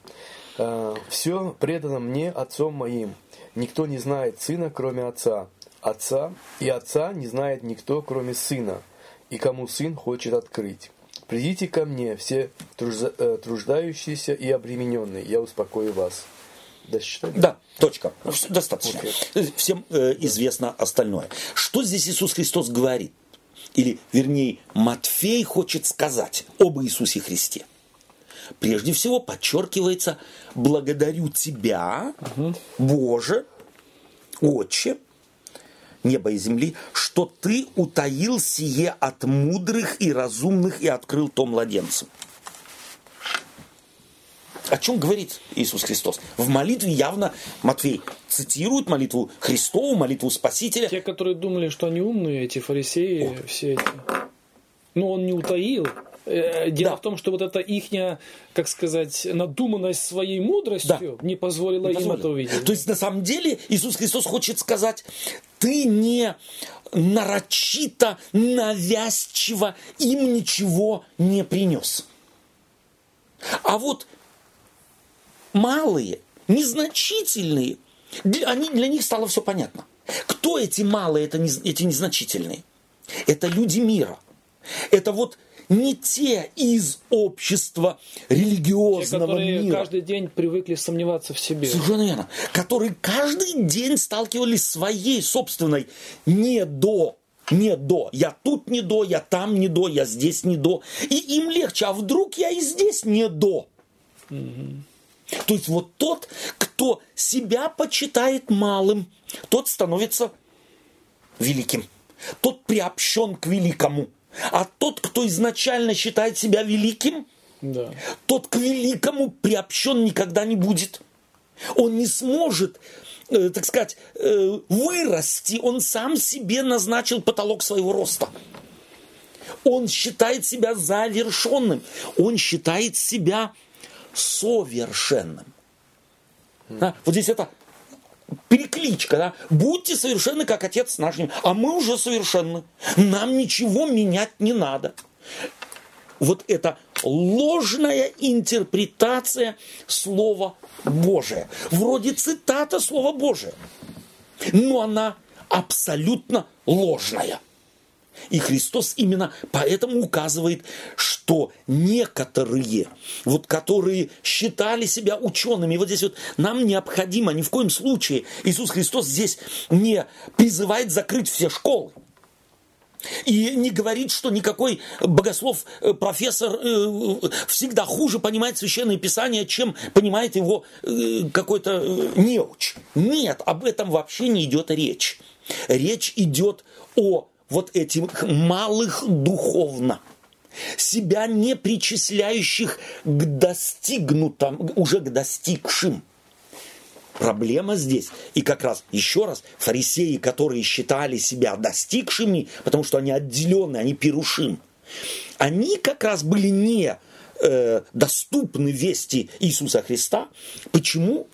Speaker 3: Все предано мне Отцом моим. Никто не знает Сына, кроме Отца. Отца и Отца не знает никто, кроме Сына, и кому Сын хочет открыть. Придите ко мне, все э, труждающиеся и обремененные, я успокою вас.
Speaker 1: Дальше Да, точка. Достаточно. Okay. Всем э, известно остальное. Что здесь Иисус Христос говорит? Или, вернее, Матфей хочет сказать об Иисусе Христе. Прежде всего подчеркивается, благодарю Тебя, угу. Боже, Отче, неба и земли, что Ты утаил сие от мудрых и разумных и открыл то младенцам. О чем говорит Иисус Христос? В молитве явно Матфей цитирует молитву Христову, молитву Спасителя.
Speaker 2: Те, которые думали, что они умные, эти фарисеи, вот. все эти. Ну, он не утаил. Э, дело да. в том, что вот эта ихняя, как сказать, надуманность своей мудростью да. не позволила не им это увидеть.
Speaker 1: То есть, на самом деле, Иисус Христос хочет сказать, ты не нарочито, навязчиво им ничего не принес. А вот малые, незначительные, они, для них стало все понятно. Кто эти малые, это не, эти незначительные? Это люди мира. Это вот не те из общества религиозного те, которые мира.
Speaker 2: каждый день привыкли сомневаться в себе.
Speaker 1: Совершенно верно. Которые каждый день сталкивались с своей собственной не до не до. Я тут не до, я там не до, я здесь не до. И им легче, а вдруг я и здесь не до. Угу. То есть вот тот, кто себя почитает малым, тот становится великим. Тот приобщен к великому. А тот, кто изначально считает себя великим, да. тот к великому приобщен никогда не будет. Он не сможет, э, так сказать, э, вырасти. Он сам себе назначил потолок своего роста. Он считает себя завершенным. Он считает себя совершенным. Да? Вот здесь это перекличка, да? Будьте совершенны, как Отец наш. А мы уже совершенны. Нам ничего менять не надо. Вот это ложная интерпретация Слова Божия. Вроде цитата Слова Божия. Но она абсолютно ложная. И Христос именно поэтому указывает, что некоторые, вот которые считали себя учеными, вот здесь вот нам необходимо ни в коем случае, Иисус Христос здесь не призывает закрыть все школы. И не говорит, что никакой богослов, э, профессор э, всегда хуже понимает священное писание, чем понимает его э, какой-то неуч. Нет, об этом вообще не идет речь. Речь идет о вот этих малых духовно, себя не причисляющих к достигнутым, уже к достигшим. Проблема здесь. И как раз, еще раз, фарисеи, которые считали себя достигшими, потому что они отделены, они перушим, они как раз были не э, доступны вести Иисуса Христа. Почему?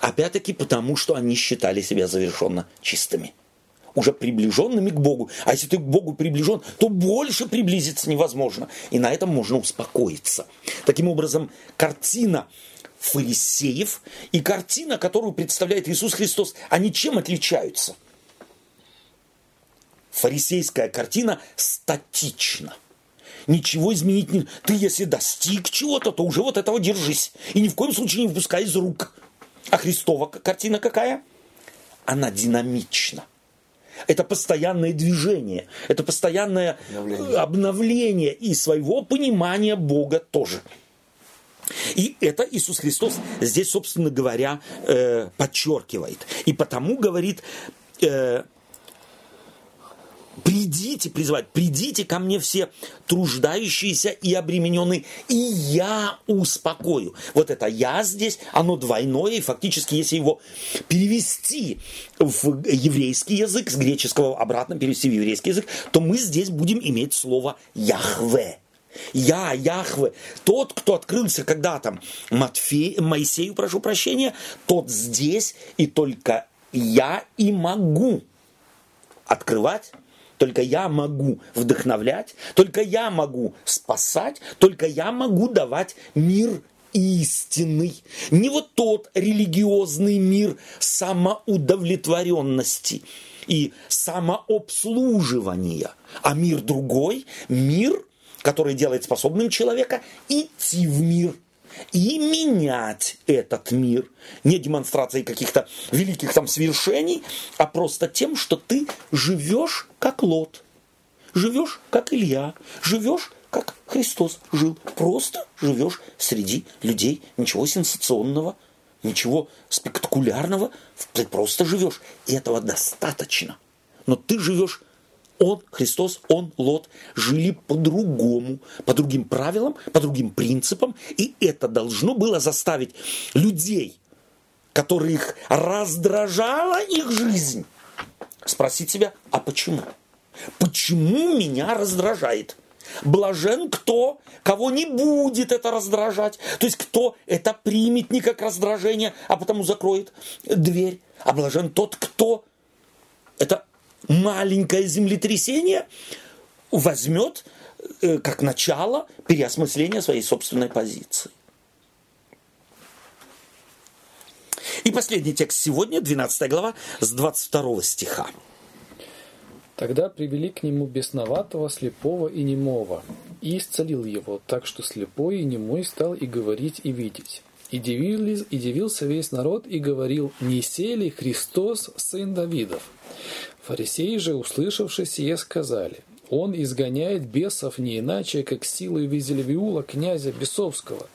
Speaker 1: Опять-таки потому, что они считали себя завершенно чистыми уже приближенными к Богу. А если ты к Богу приближен, то больше приблизиться невозможно. И на этом можно успокоиться. Таким образом, картина фарисеев и картина, которую представляет Иисус Христос, они чем отличаются? Фарисейская картина статична. Ничего изменить не... Ты если достиг чего-то, то уже вот этого держись. И ни в коем случае не выпускай из рук. А Христова картина какая? Она динамична. Это постоянное движение, это постоянное обновление, обновление и своего понимания Бога тоже. И это Иисус Христос здесь, собственно говоря, э, подчеркивает. И потому говорит, э, Придите, призывать, придите ко мне все труждающиеся и обремененные, и я успокою. Вот это «я» здесь, оно двойное, и фактически, если его перевести в еврейский язык, с греческого обратно перевести в еврейский язык, то мы здесь будем иметь слово «яхве». Я, Яхве, тот, кто открылся когда-то Матфей, Моисею, прошу прощения, тот здесь, и только я и могу открывать только я могу вдохновлять, только я могу спасать, только я могу давать мир истинный. Не вот тот религиозный мир самоудовлетворенности и самообслуживания, а мир другой, мир, который делает способным человека идти в мир – и менять этот мир. Не демонстрацией каких-то великих там свершений, а просто тем, что ты живешь как Лот, живешь как Илья, живешь как Христос жил. Просто живешь среди людей. Ничего сенсационного, ничего спектакулярного. Ты просто живешь. И этого достаточно. Но ты живешь он, Христос, он, Лот, жили по-другому, по другим правилам, по другим принципам, и это должно было заставить людей, которых раздражала их жизнь, спросить себя, а почему? Почему меня раздражает? Блажен кто, кого не будет это раздражать. То есть кто это примет не как раздражение, а потому закроет дверь. А блажен тот, кто это маленькое землетрясение возьмет э, как начало переосмысления своей собственной позиции. И последний текст сегодня, 12 глава, с 22 стиха.
Speaker 2: Тогда привели к нему бесноватого, слепого и немого, и исцелил его, так что слепой и немой стал и говорить, и видеть. И, дивились, и дивился весь народ и говорил, не сели Христос, сын Давидов. Фарисеи же, услышавши сие, сказали, «Он изгоняет бесов не иначе, как силой Визельвиула, князя Бесовского».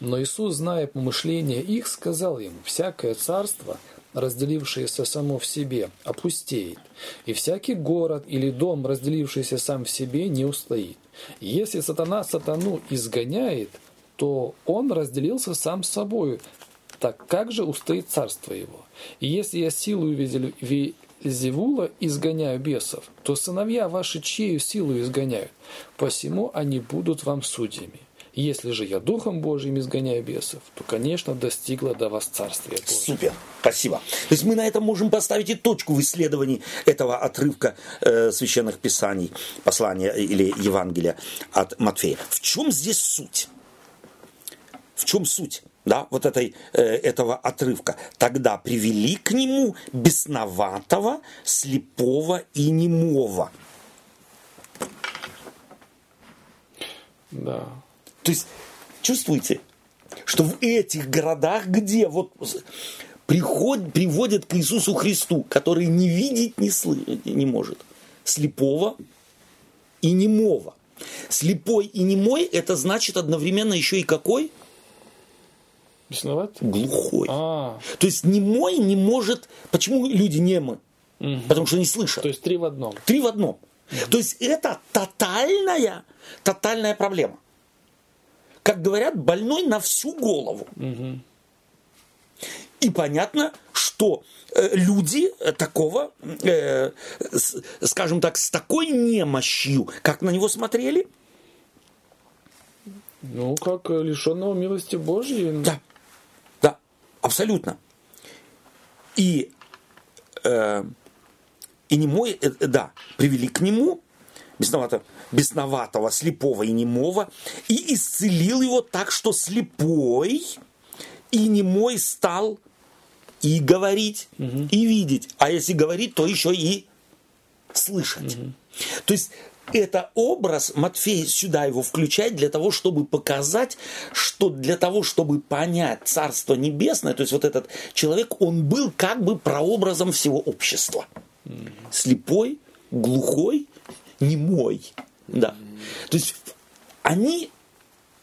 Speaker 2: Но Иисус, зная помышления их, сказал им, «Всякое царство, разделившееся само в себе, опустеет, и всякий город или дом, разделившийся сам в себе, не устоит. Если сатана сатану изгоняет, то он разделился сам с собой, так как же устоит царство его? И если я силу Зевула изгоняю бесов, то сыновья ваши чьею силу изгоняют? Посему они будут вам судьями. Если же я Духом Божьим изгоняю бесов, то, конечно, достигло до вас Царствия Божьего.
Speaker 1: Супер, спасибо. То есть мы на этом можем поставить и точку в исследовании этого отрывка э, священных писаний, послания или Евангелия от Матфея. В чем здесь суть? В чем суть? Да, вот этой, э, этого отрывка. Тогда привели к нему бесноватого, слепого и немого.
Speaker 2: Да.
Speaker 1: То есть, чувствуете, что в этих городах, где вот приход, приводят к Иисусу Христу, который не видеть не, слышать не может, слепого и немого. Слепой и немой это значит одновременно еще и какой?
Speaker 2: Бесноватый?
Speaker 1: Глухой.
Speaker 2: А.
Speaker 1: То есть немой не может... Почему люди немы?
Speaker 2: Угу.
Speaker 1: Потому что не слышат.
Speaker 2: То есть три в одном.
Speaker 1: Три в одном. Угу. То есть это тотальная, тотальная проблема. Как говорят, больной на всю голову.
Speaker 2: Угу.
Speaker 1: И понятно, что э, люди такого, э, скажем так, с такой немощью, как на него смотрели?
Speaker 2: Ну, как лишенного милости Божьей.
Speaker 1: Да. Абсолютно. И, э, и немой, э, да, привели к нему бесноватого, бесноватого, слепого и немого, и исцелил его так, что слепой и немой стал и говорить, угу. и видеть. А если говорить, то еще и слышать. Угу. То есть это образ, Матфей сюда его включает для того, чтобы показать, что для того, чтобы понять Царство Небесное, то есть вот этот человек, он был как бы прообразом всего общества. Слепой, глухой, немой. Да. То есть они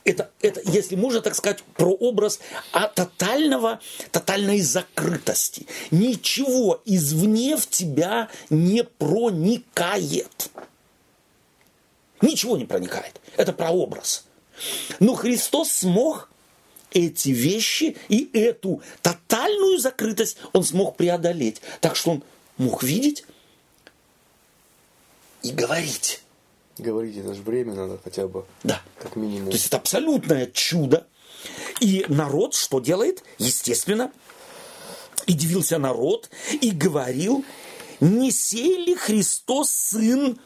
Speaker 1: это, это, если можно так сказать, прообраз а тотального, тотальной закрытости. Ничего извне в тебя не проникает. Ничего не проникает. Это прообраз. Но Христос смог эти вещи и эту тотальную закрытость он смог преодолеть. Так что он мог видеть и говорить.
Speaker 3: Говорить это же время надо хотя бы.
Speaker 1: Да.
Speaker 3: Как минимум.
Speaker 1: То есть это абсолютное чудо. И народ что делает? Естественно, и дивился народ, и говорил, не сей ли Христос сын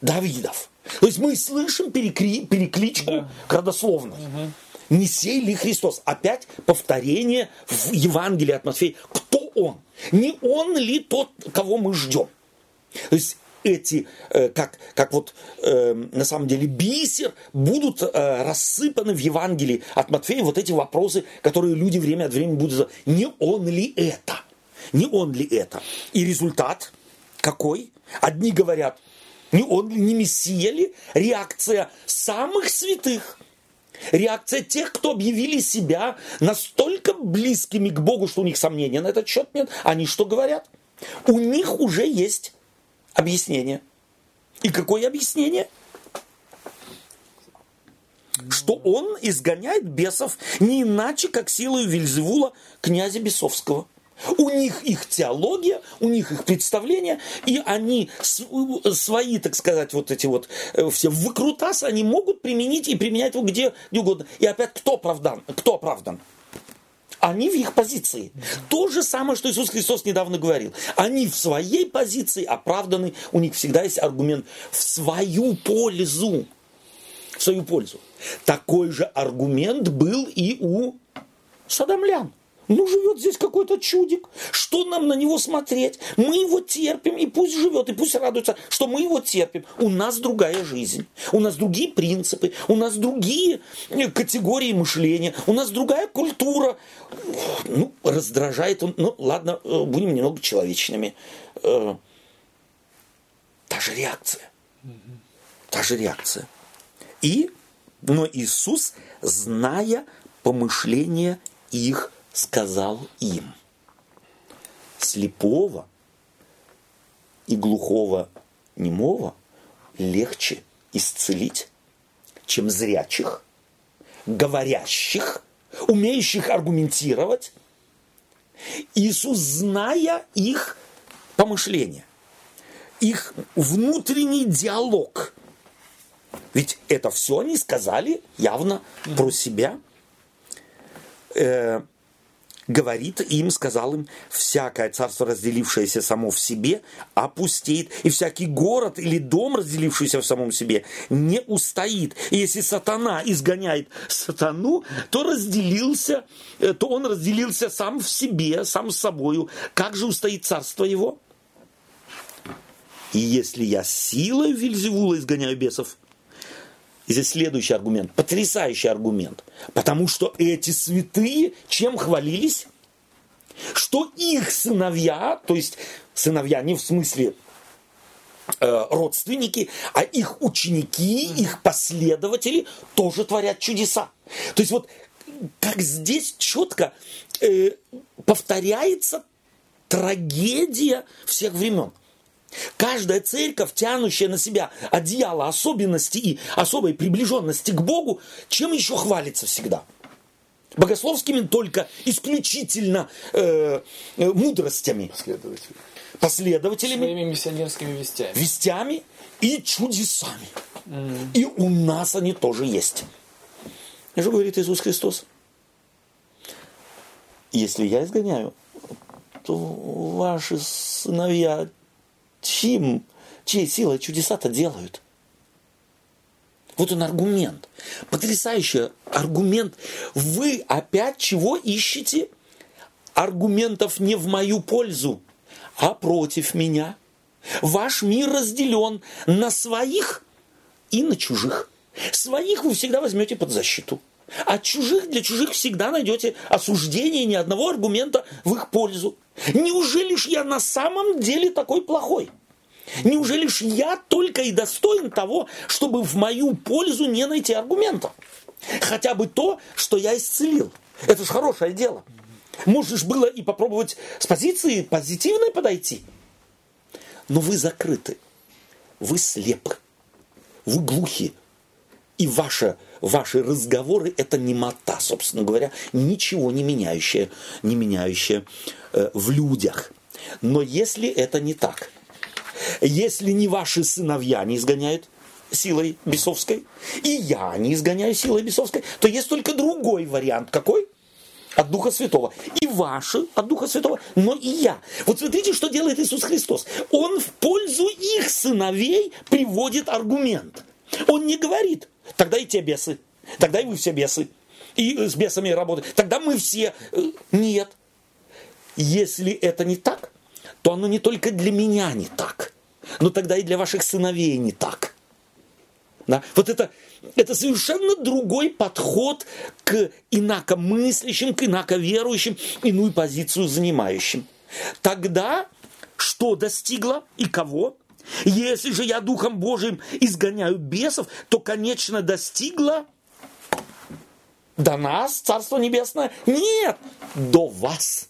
Speaker 1: Давидов? То есть мы слышим перекри, перекличку да. родословной. Угу. Не сей ли Христос? Опять повторение в Евангелии от Матфея. Кто он? Не он ли тот, кого мы ждем? То есть эти, э, как, как вот э, на самом деле бисер, будут э, рассыпаны в Евангелии от Матфея вот эти вопросы, которые люди время от времени будут задавать. Не он ли это? Не он ли это? И результат какой? Одни говорят, не он ли, не Мессия ли? Реакция самых святых. Реакция тех, кто объявили себя настолько близкими к Богу, что у них сомнения на этот счет нет. Они что говорят? У них уже есть объяснение. И какое объяснение? Что он изгоняет бесов не иначе, как силой Вильзевула, князя Бесовского. У них их теология, у них их представления, и они свои, так сказать, вот эти вот э, все выкрутасы они могут применить и применять его где, где угодно. И опять кто оправдан? Кто оправдан? Они в их позиции. То же самое, что Иисус Христос недавно говорил. Они в своей позиции оправданы, у них всегда есть аргумент в свою пользу. В свою пользу. Такой же аргумент был и у садомлян. Ну, живет здесь какой-то чудик. Что нам на него смотреть? Мы его терпим, и пусть живет, и пусть радуется, что мы его терпим. У нас другая жизнь. У нас другие принципы, у нас другие э, категории мышления, у нас другая культура. Ну, раздражает он. Ну, ладно, э, будем немного человечными. Э, та же реакция. Та же реакция. И, но Иисус, зная помышления их сказал им, слепого и глухого немого легче исцелить, чем зрячих, говорящих, умеющих аргументировать. Иисус, зная их помышления, их внутренний диалог, ведь это все они сказали явно про себя, э, говорит им, сказал им, всякое царство, разделившееся само в себе, опустеет, и всякий город или дом, разделившийся в самом себе, не устоит. И если сатана изгоняет сатану, то разделился, э, то он разделился сам в себе, сам с собою. Как же устоит царство его? И если я силой Вильзевула изгоняю бесов, и здесь следующий аргумент, потрясающий аргумент. Потому что эти святые чем хвалились? Что их сыновья, то есть сыновья не в смысле э, родственники, а их ученики, их последователи тоже творят чудеса. То есть вот как здесь четко э, повторяется трагедия всех времен. Каждая церковь, тянущая на себя одеяло особенности и особой приближенности к Богу, чем еще хвалится всегда? Богословскими только исключительно э, э, мудростями.
Speaker 3: Последователями.
Speaker 1: Последователями.
Speaker 2: Своими миссионерскими вестями.
Speaker 1: Вестями и чудесами. Mm. И у нас они тоже есть. И что говорит Иисус Христос? Если я изгоняю, то ваши сыновья чьим, чьей силой чудеса-то делают? Вот он аргумент. Потрясающий аргумент. Вы опять чего ищете? Аргументов не в мою пользу, а против меня. Ваш мир разделен на своих и на чужих. Своих вы всегда возьмете под защиту. А чужих для чужих всегда найдете осуждение ни одного аргумента в их пользу. Неужели ж я на самом деле такой плохой? Неужели ж я только и достоин того, чтобы в мою пользу не найти аргумента? Хотя бы то, что я исцелил. Это же хорошее дело. Можешь было и попробовать с позиции позитивной подойти. Но вы закрыты. Вы слепы. Вы глухи. И ваши, ваши разговоры – это немота, собственно говоря, ничего не меняющее, не меняющее в людях. Но если это не так, если не ваши сыновья не изгоняют силой бесовской, и я не изгоняю силой бесовской, то есть только другой вариант. Какой? от Духа Святого. И ваши от Духа Святого, но и я. Вот смотрите, что делает Иисус Христос. Он в пользу их сыновей приводит аргумент. Он не говорит, тогда и те бесы, тогда и вы все бесы, и с бесами работают, тогда мы все. Э, нет. Если это не так, то оно не только для меня не так, но тогда и для ваших сыновей не так. Да? Вот это, это совершенно другой подход к инакомыслящим, к инаковерующим, иную позицию занимающим. Тогда что достигло и кого? Если же я Духом Божиим изгоняю бесов, то, конечно, достигло до нас, Царство Небесное? Нет, до вас.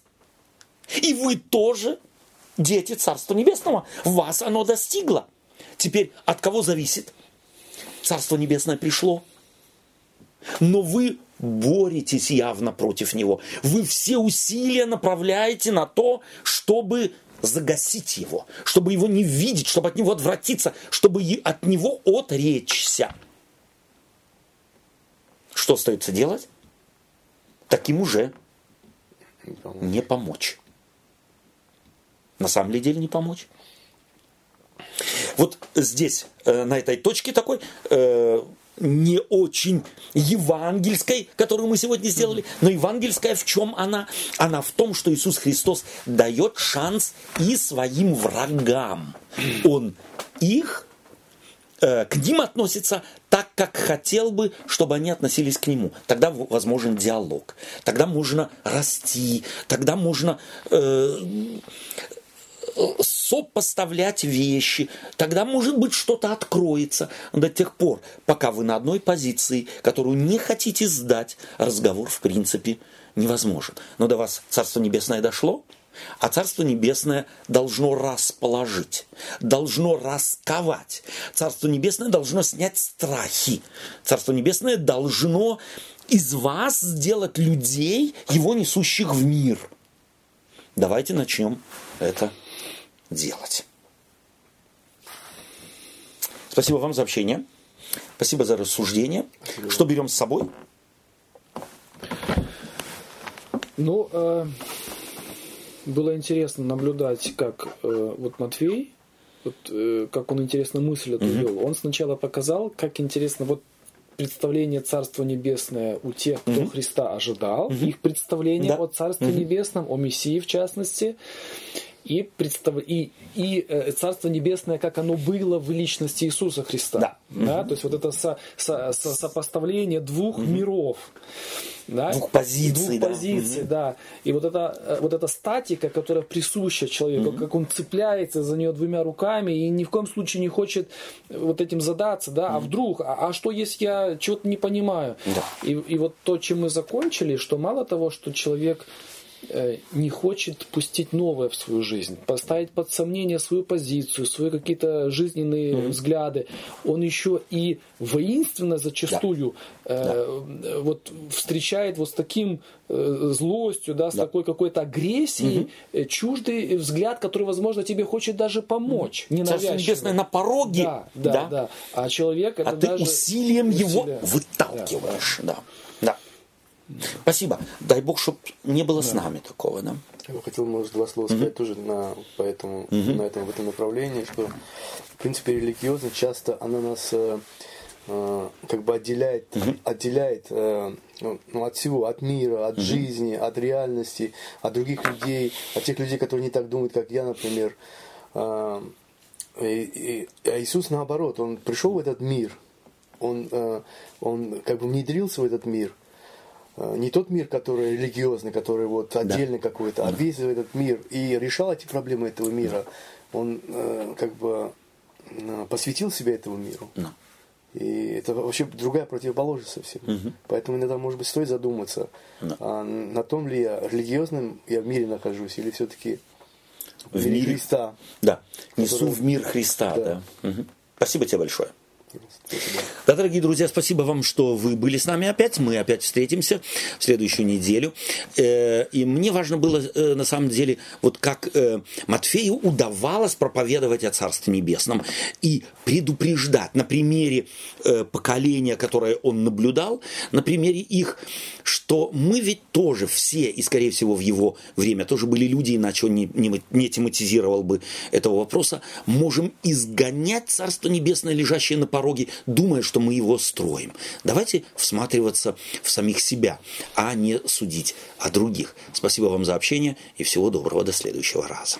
Speaker 1: И вы тоже дети Царства Небесного. Вас оно достигло. Теперь от кого зависит? Царство Небесное пришло. Но вы боретесь явно против него. Вы все усилия направляете на то, чтобы загасить его, чтобы его не видеть, чтобы от него отвратиться, чтобы от него отречься. Что остается делать? Таким уже не помочь. На самом деле не помочь. Вот здесь, э, на этой точке такой, э, не очень евангельской, которую мы сегодня сделали, но евангельская в чем она? Она в том, что Иисус Христос дает шанс и своим врагам. Он их э, к ним относится так, как хотел бы, чтобы они относились к нему. Тогда возможен диалог, тогда можно расти, тогда можно э, сопоставлять вещи, тогда, может быть, что-то откроется до тех пор, пока вы на одной позиции, которую не хотите сдать, разговор, в принципе, невозможен. Но до вас Царство Небесное дошло, а Царство Небесное должно расположить, должно расковать. Царство Небесное должно снять страхи. Царство Небесное должно из вас сделать людей, его несущих в мир. Давайте начнем это делать. Спасибо вам за общение. Спасибо за рассуждение. Спасибо. Что берем с собой?
Speaker 2: Ну, э, было интересно наблюдать, как э, вот Матвей, вот, э, как он интересно мысль эту вел. Он сначала показал, как интересно вот представление Царства Небесное у тех, кто угу. Христа ожидал, угу. их представление да. о Царстве угу. Небесном, о Мессии в частности и, представ... и, и э, Царство Небесное, как оно было в личности Иисуса Христа. Да. Да? Угу. То есть вот это со, со, со, сопоставление двух угу. миров.
Speaker 1: Да? Двух позиций.
Speaker 2: Двух да. позиций, угу. да. И вот эта, э, вот эта статика, которая присуща человеку, угу. как он цепляется за нее двумя руками и ни в коем случае не хочет вот этим задаться, да, угу. а вдруг, а, а что если я чего-то не понимаю? Да. И, и вот то, чем мы закончили, что мало того, что человек не хочет пустить новое в свою жизнь, поставить под сомнение свою позицию, свои какие-то жизненные mm-hmm. взгляды, он еще и воинственно зачастую да. Э, да. вот встречает вот с таким э, злостью, да, с да. такой какой-то агрессией mm-hmm. чуждый взгляд, который, возможно, тебе хочет даже помочь. Mm-hmm.
Speaker 1: Царство Небесное на пороге.
Speaker 2: Да, да, да, да. А человек
Speaker 1: это а даже ты усилием его выталкиваешь. Да. да. Спасибо. Дай Бог, чтобы не было да. с нами такого, да?
Speaker 3: Я бы хотел, может, два слова сказать mm-hmm. тоже на, по этому, mm-hmm. на этом, в этом направлении, что, в принципе, религиозность часто она нас э, э, как бы отделяет, mm-hmm. отделяет э, ну, от всего, от мира, от mm-hmm. жизни, от реальности, от других людей, от тех людей, которые не так думают, как я, например. И, и, а Иисус наоборот, он пришел в этот мир, он, он как бы внедрился в этот мир – не тот мир, который религиозный, который вот отдельный да. какой-то, а весь этот мир и решал эти проблемы этого мира. Он э, как бы э, посвятил себя этому миру.
Speaker 1: Да.
Speaker 3: И это вообще другая противоположность совсем.
Speaker 1: Мгм.
Speaker 3: Поэтому иногда, может быть, стоит задуматься,
Speaker 1: Да.
Speaker 3: а на том ли я религиозным я в мире нахожусь, или все-таки в, мире. Христа.
Speaker 1: Да, несу
Speaker 3: Который-
Speaker 1: в мир Христа. Да.
Speaker 3: Да.
Speaker 1: Мгм. Спасибо тебе большое. Да, дорогие друзья, спасибо вам, что вы были с нами опять. Мы опять встретимся в следующую неделю. Э, И мне важно было, э, на самом деле, вот как э, Матфею удавалось проповедовать о Царстве Небесном и предупреждать на примере поколения, которое он наблюдал, на примере их, что мы ведь тоже все, и скорее всего в его время тоже были люди, иначе он не, не, не тематизировал бы этого вопроса, можем изгонять Царство Небесное, лежащее на пороге, думая, что мы его строим. Давайте всматриваться в самих себя, а не судить о других. Спасибо вам за общение и всего доброго до следующего раза.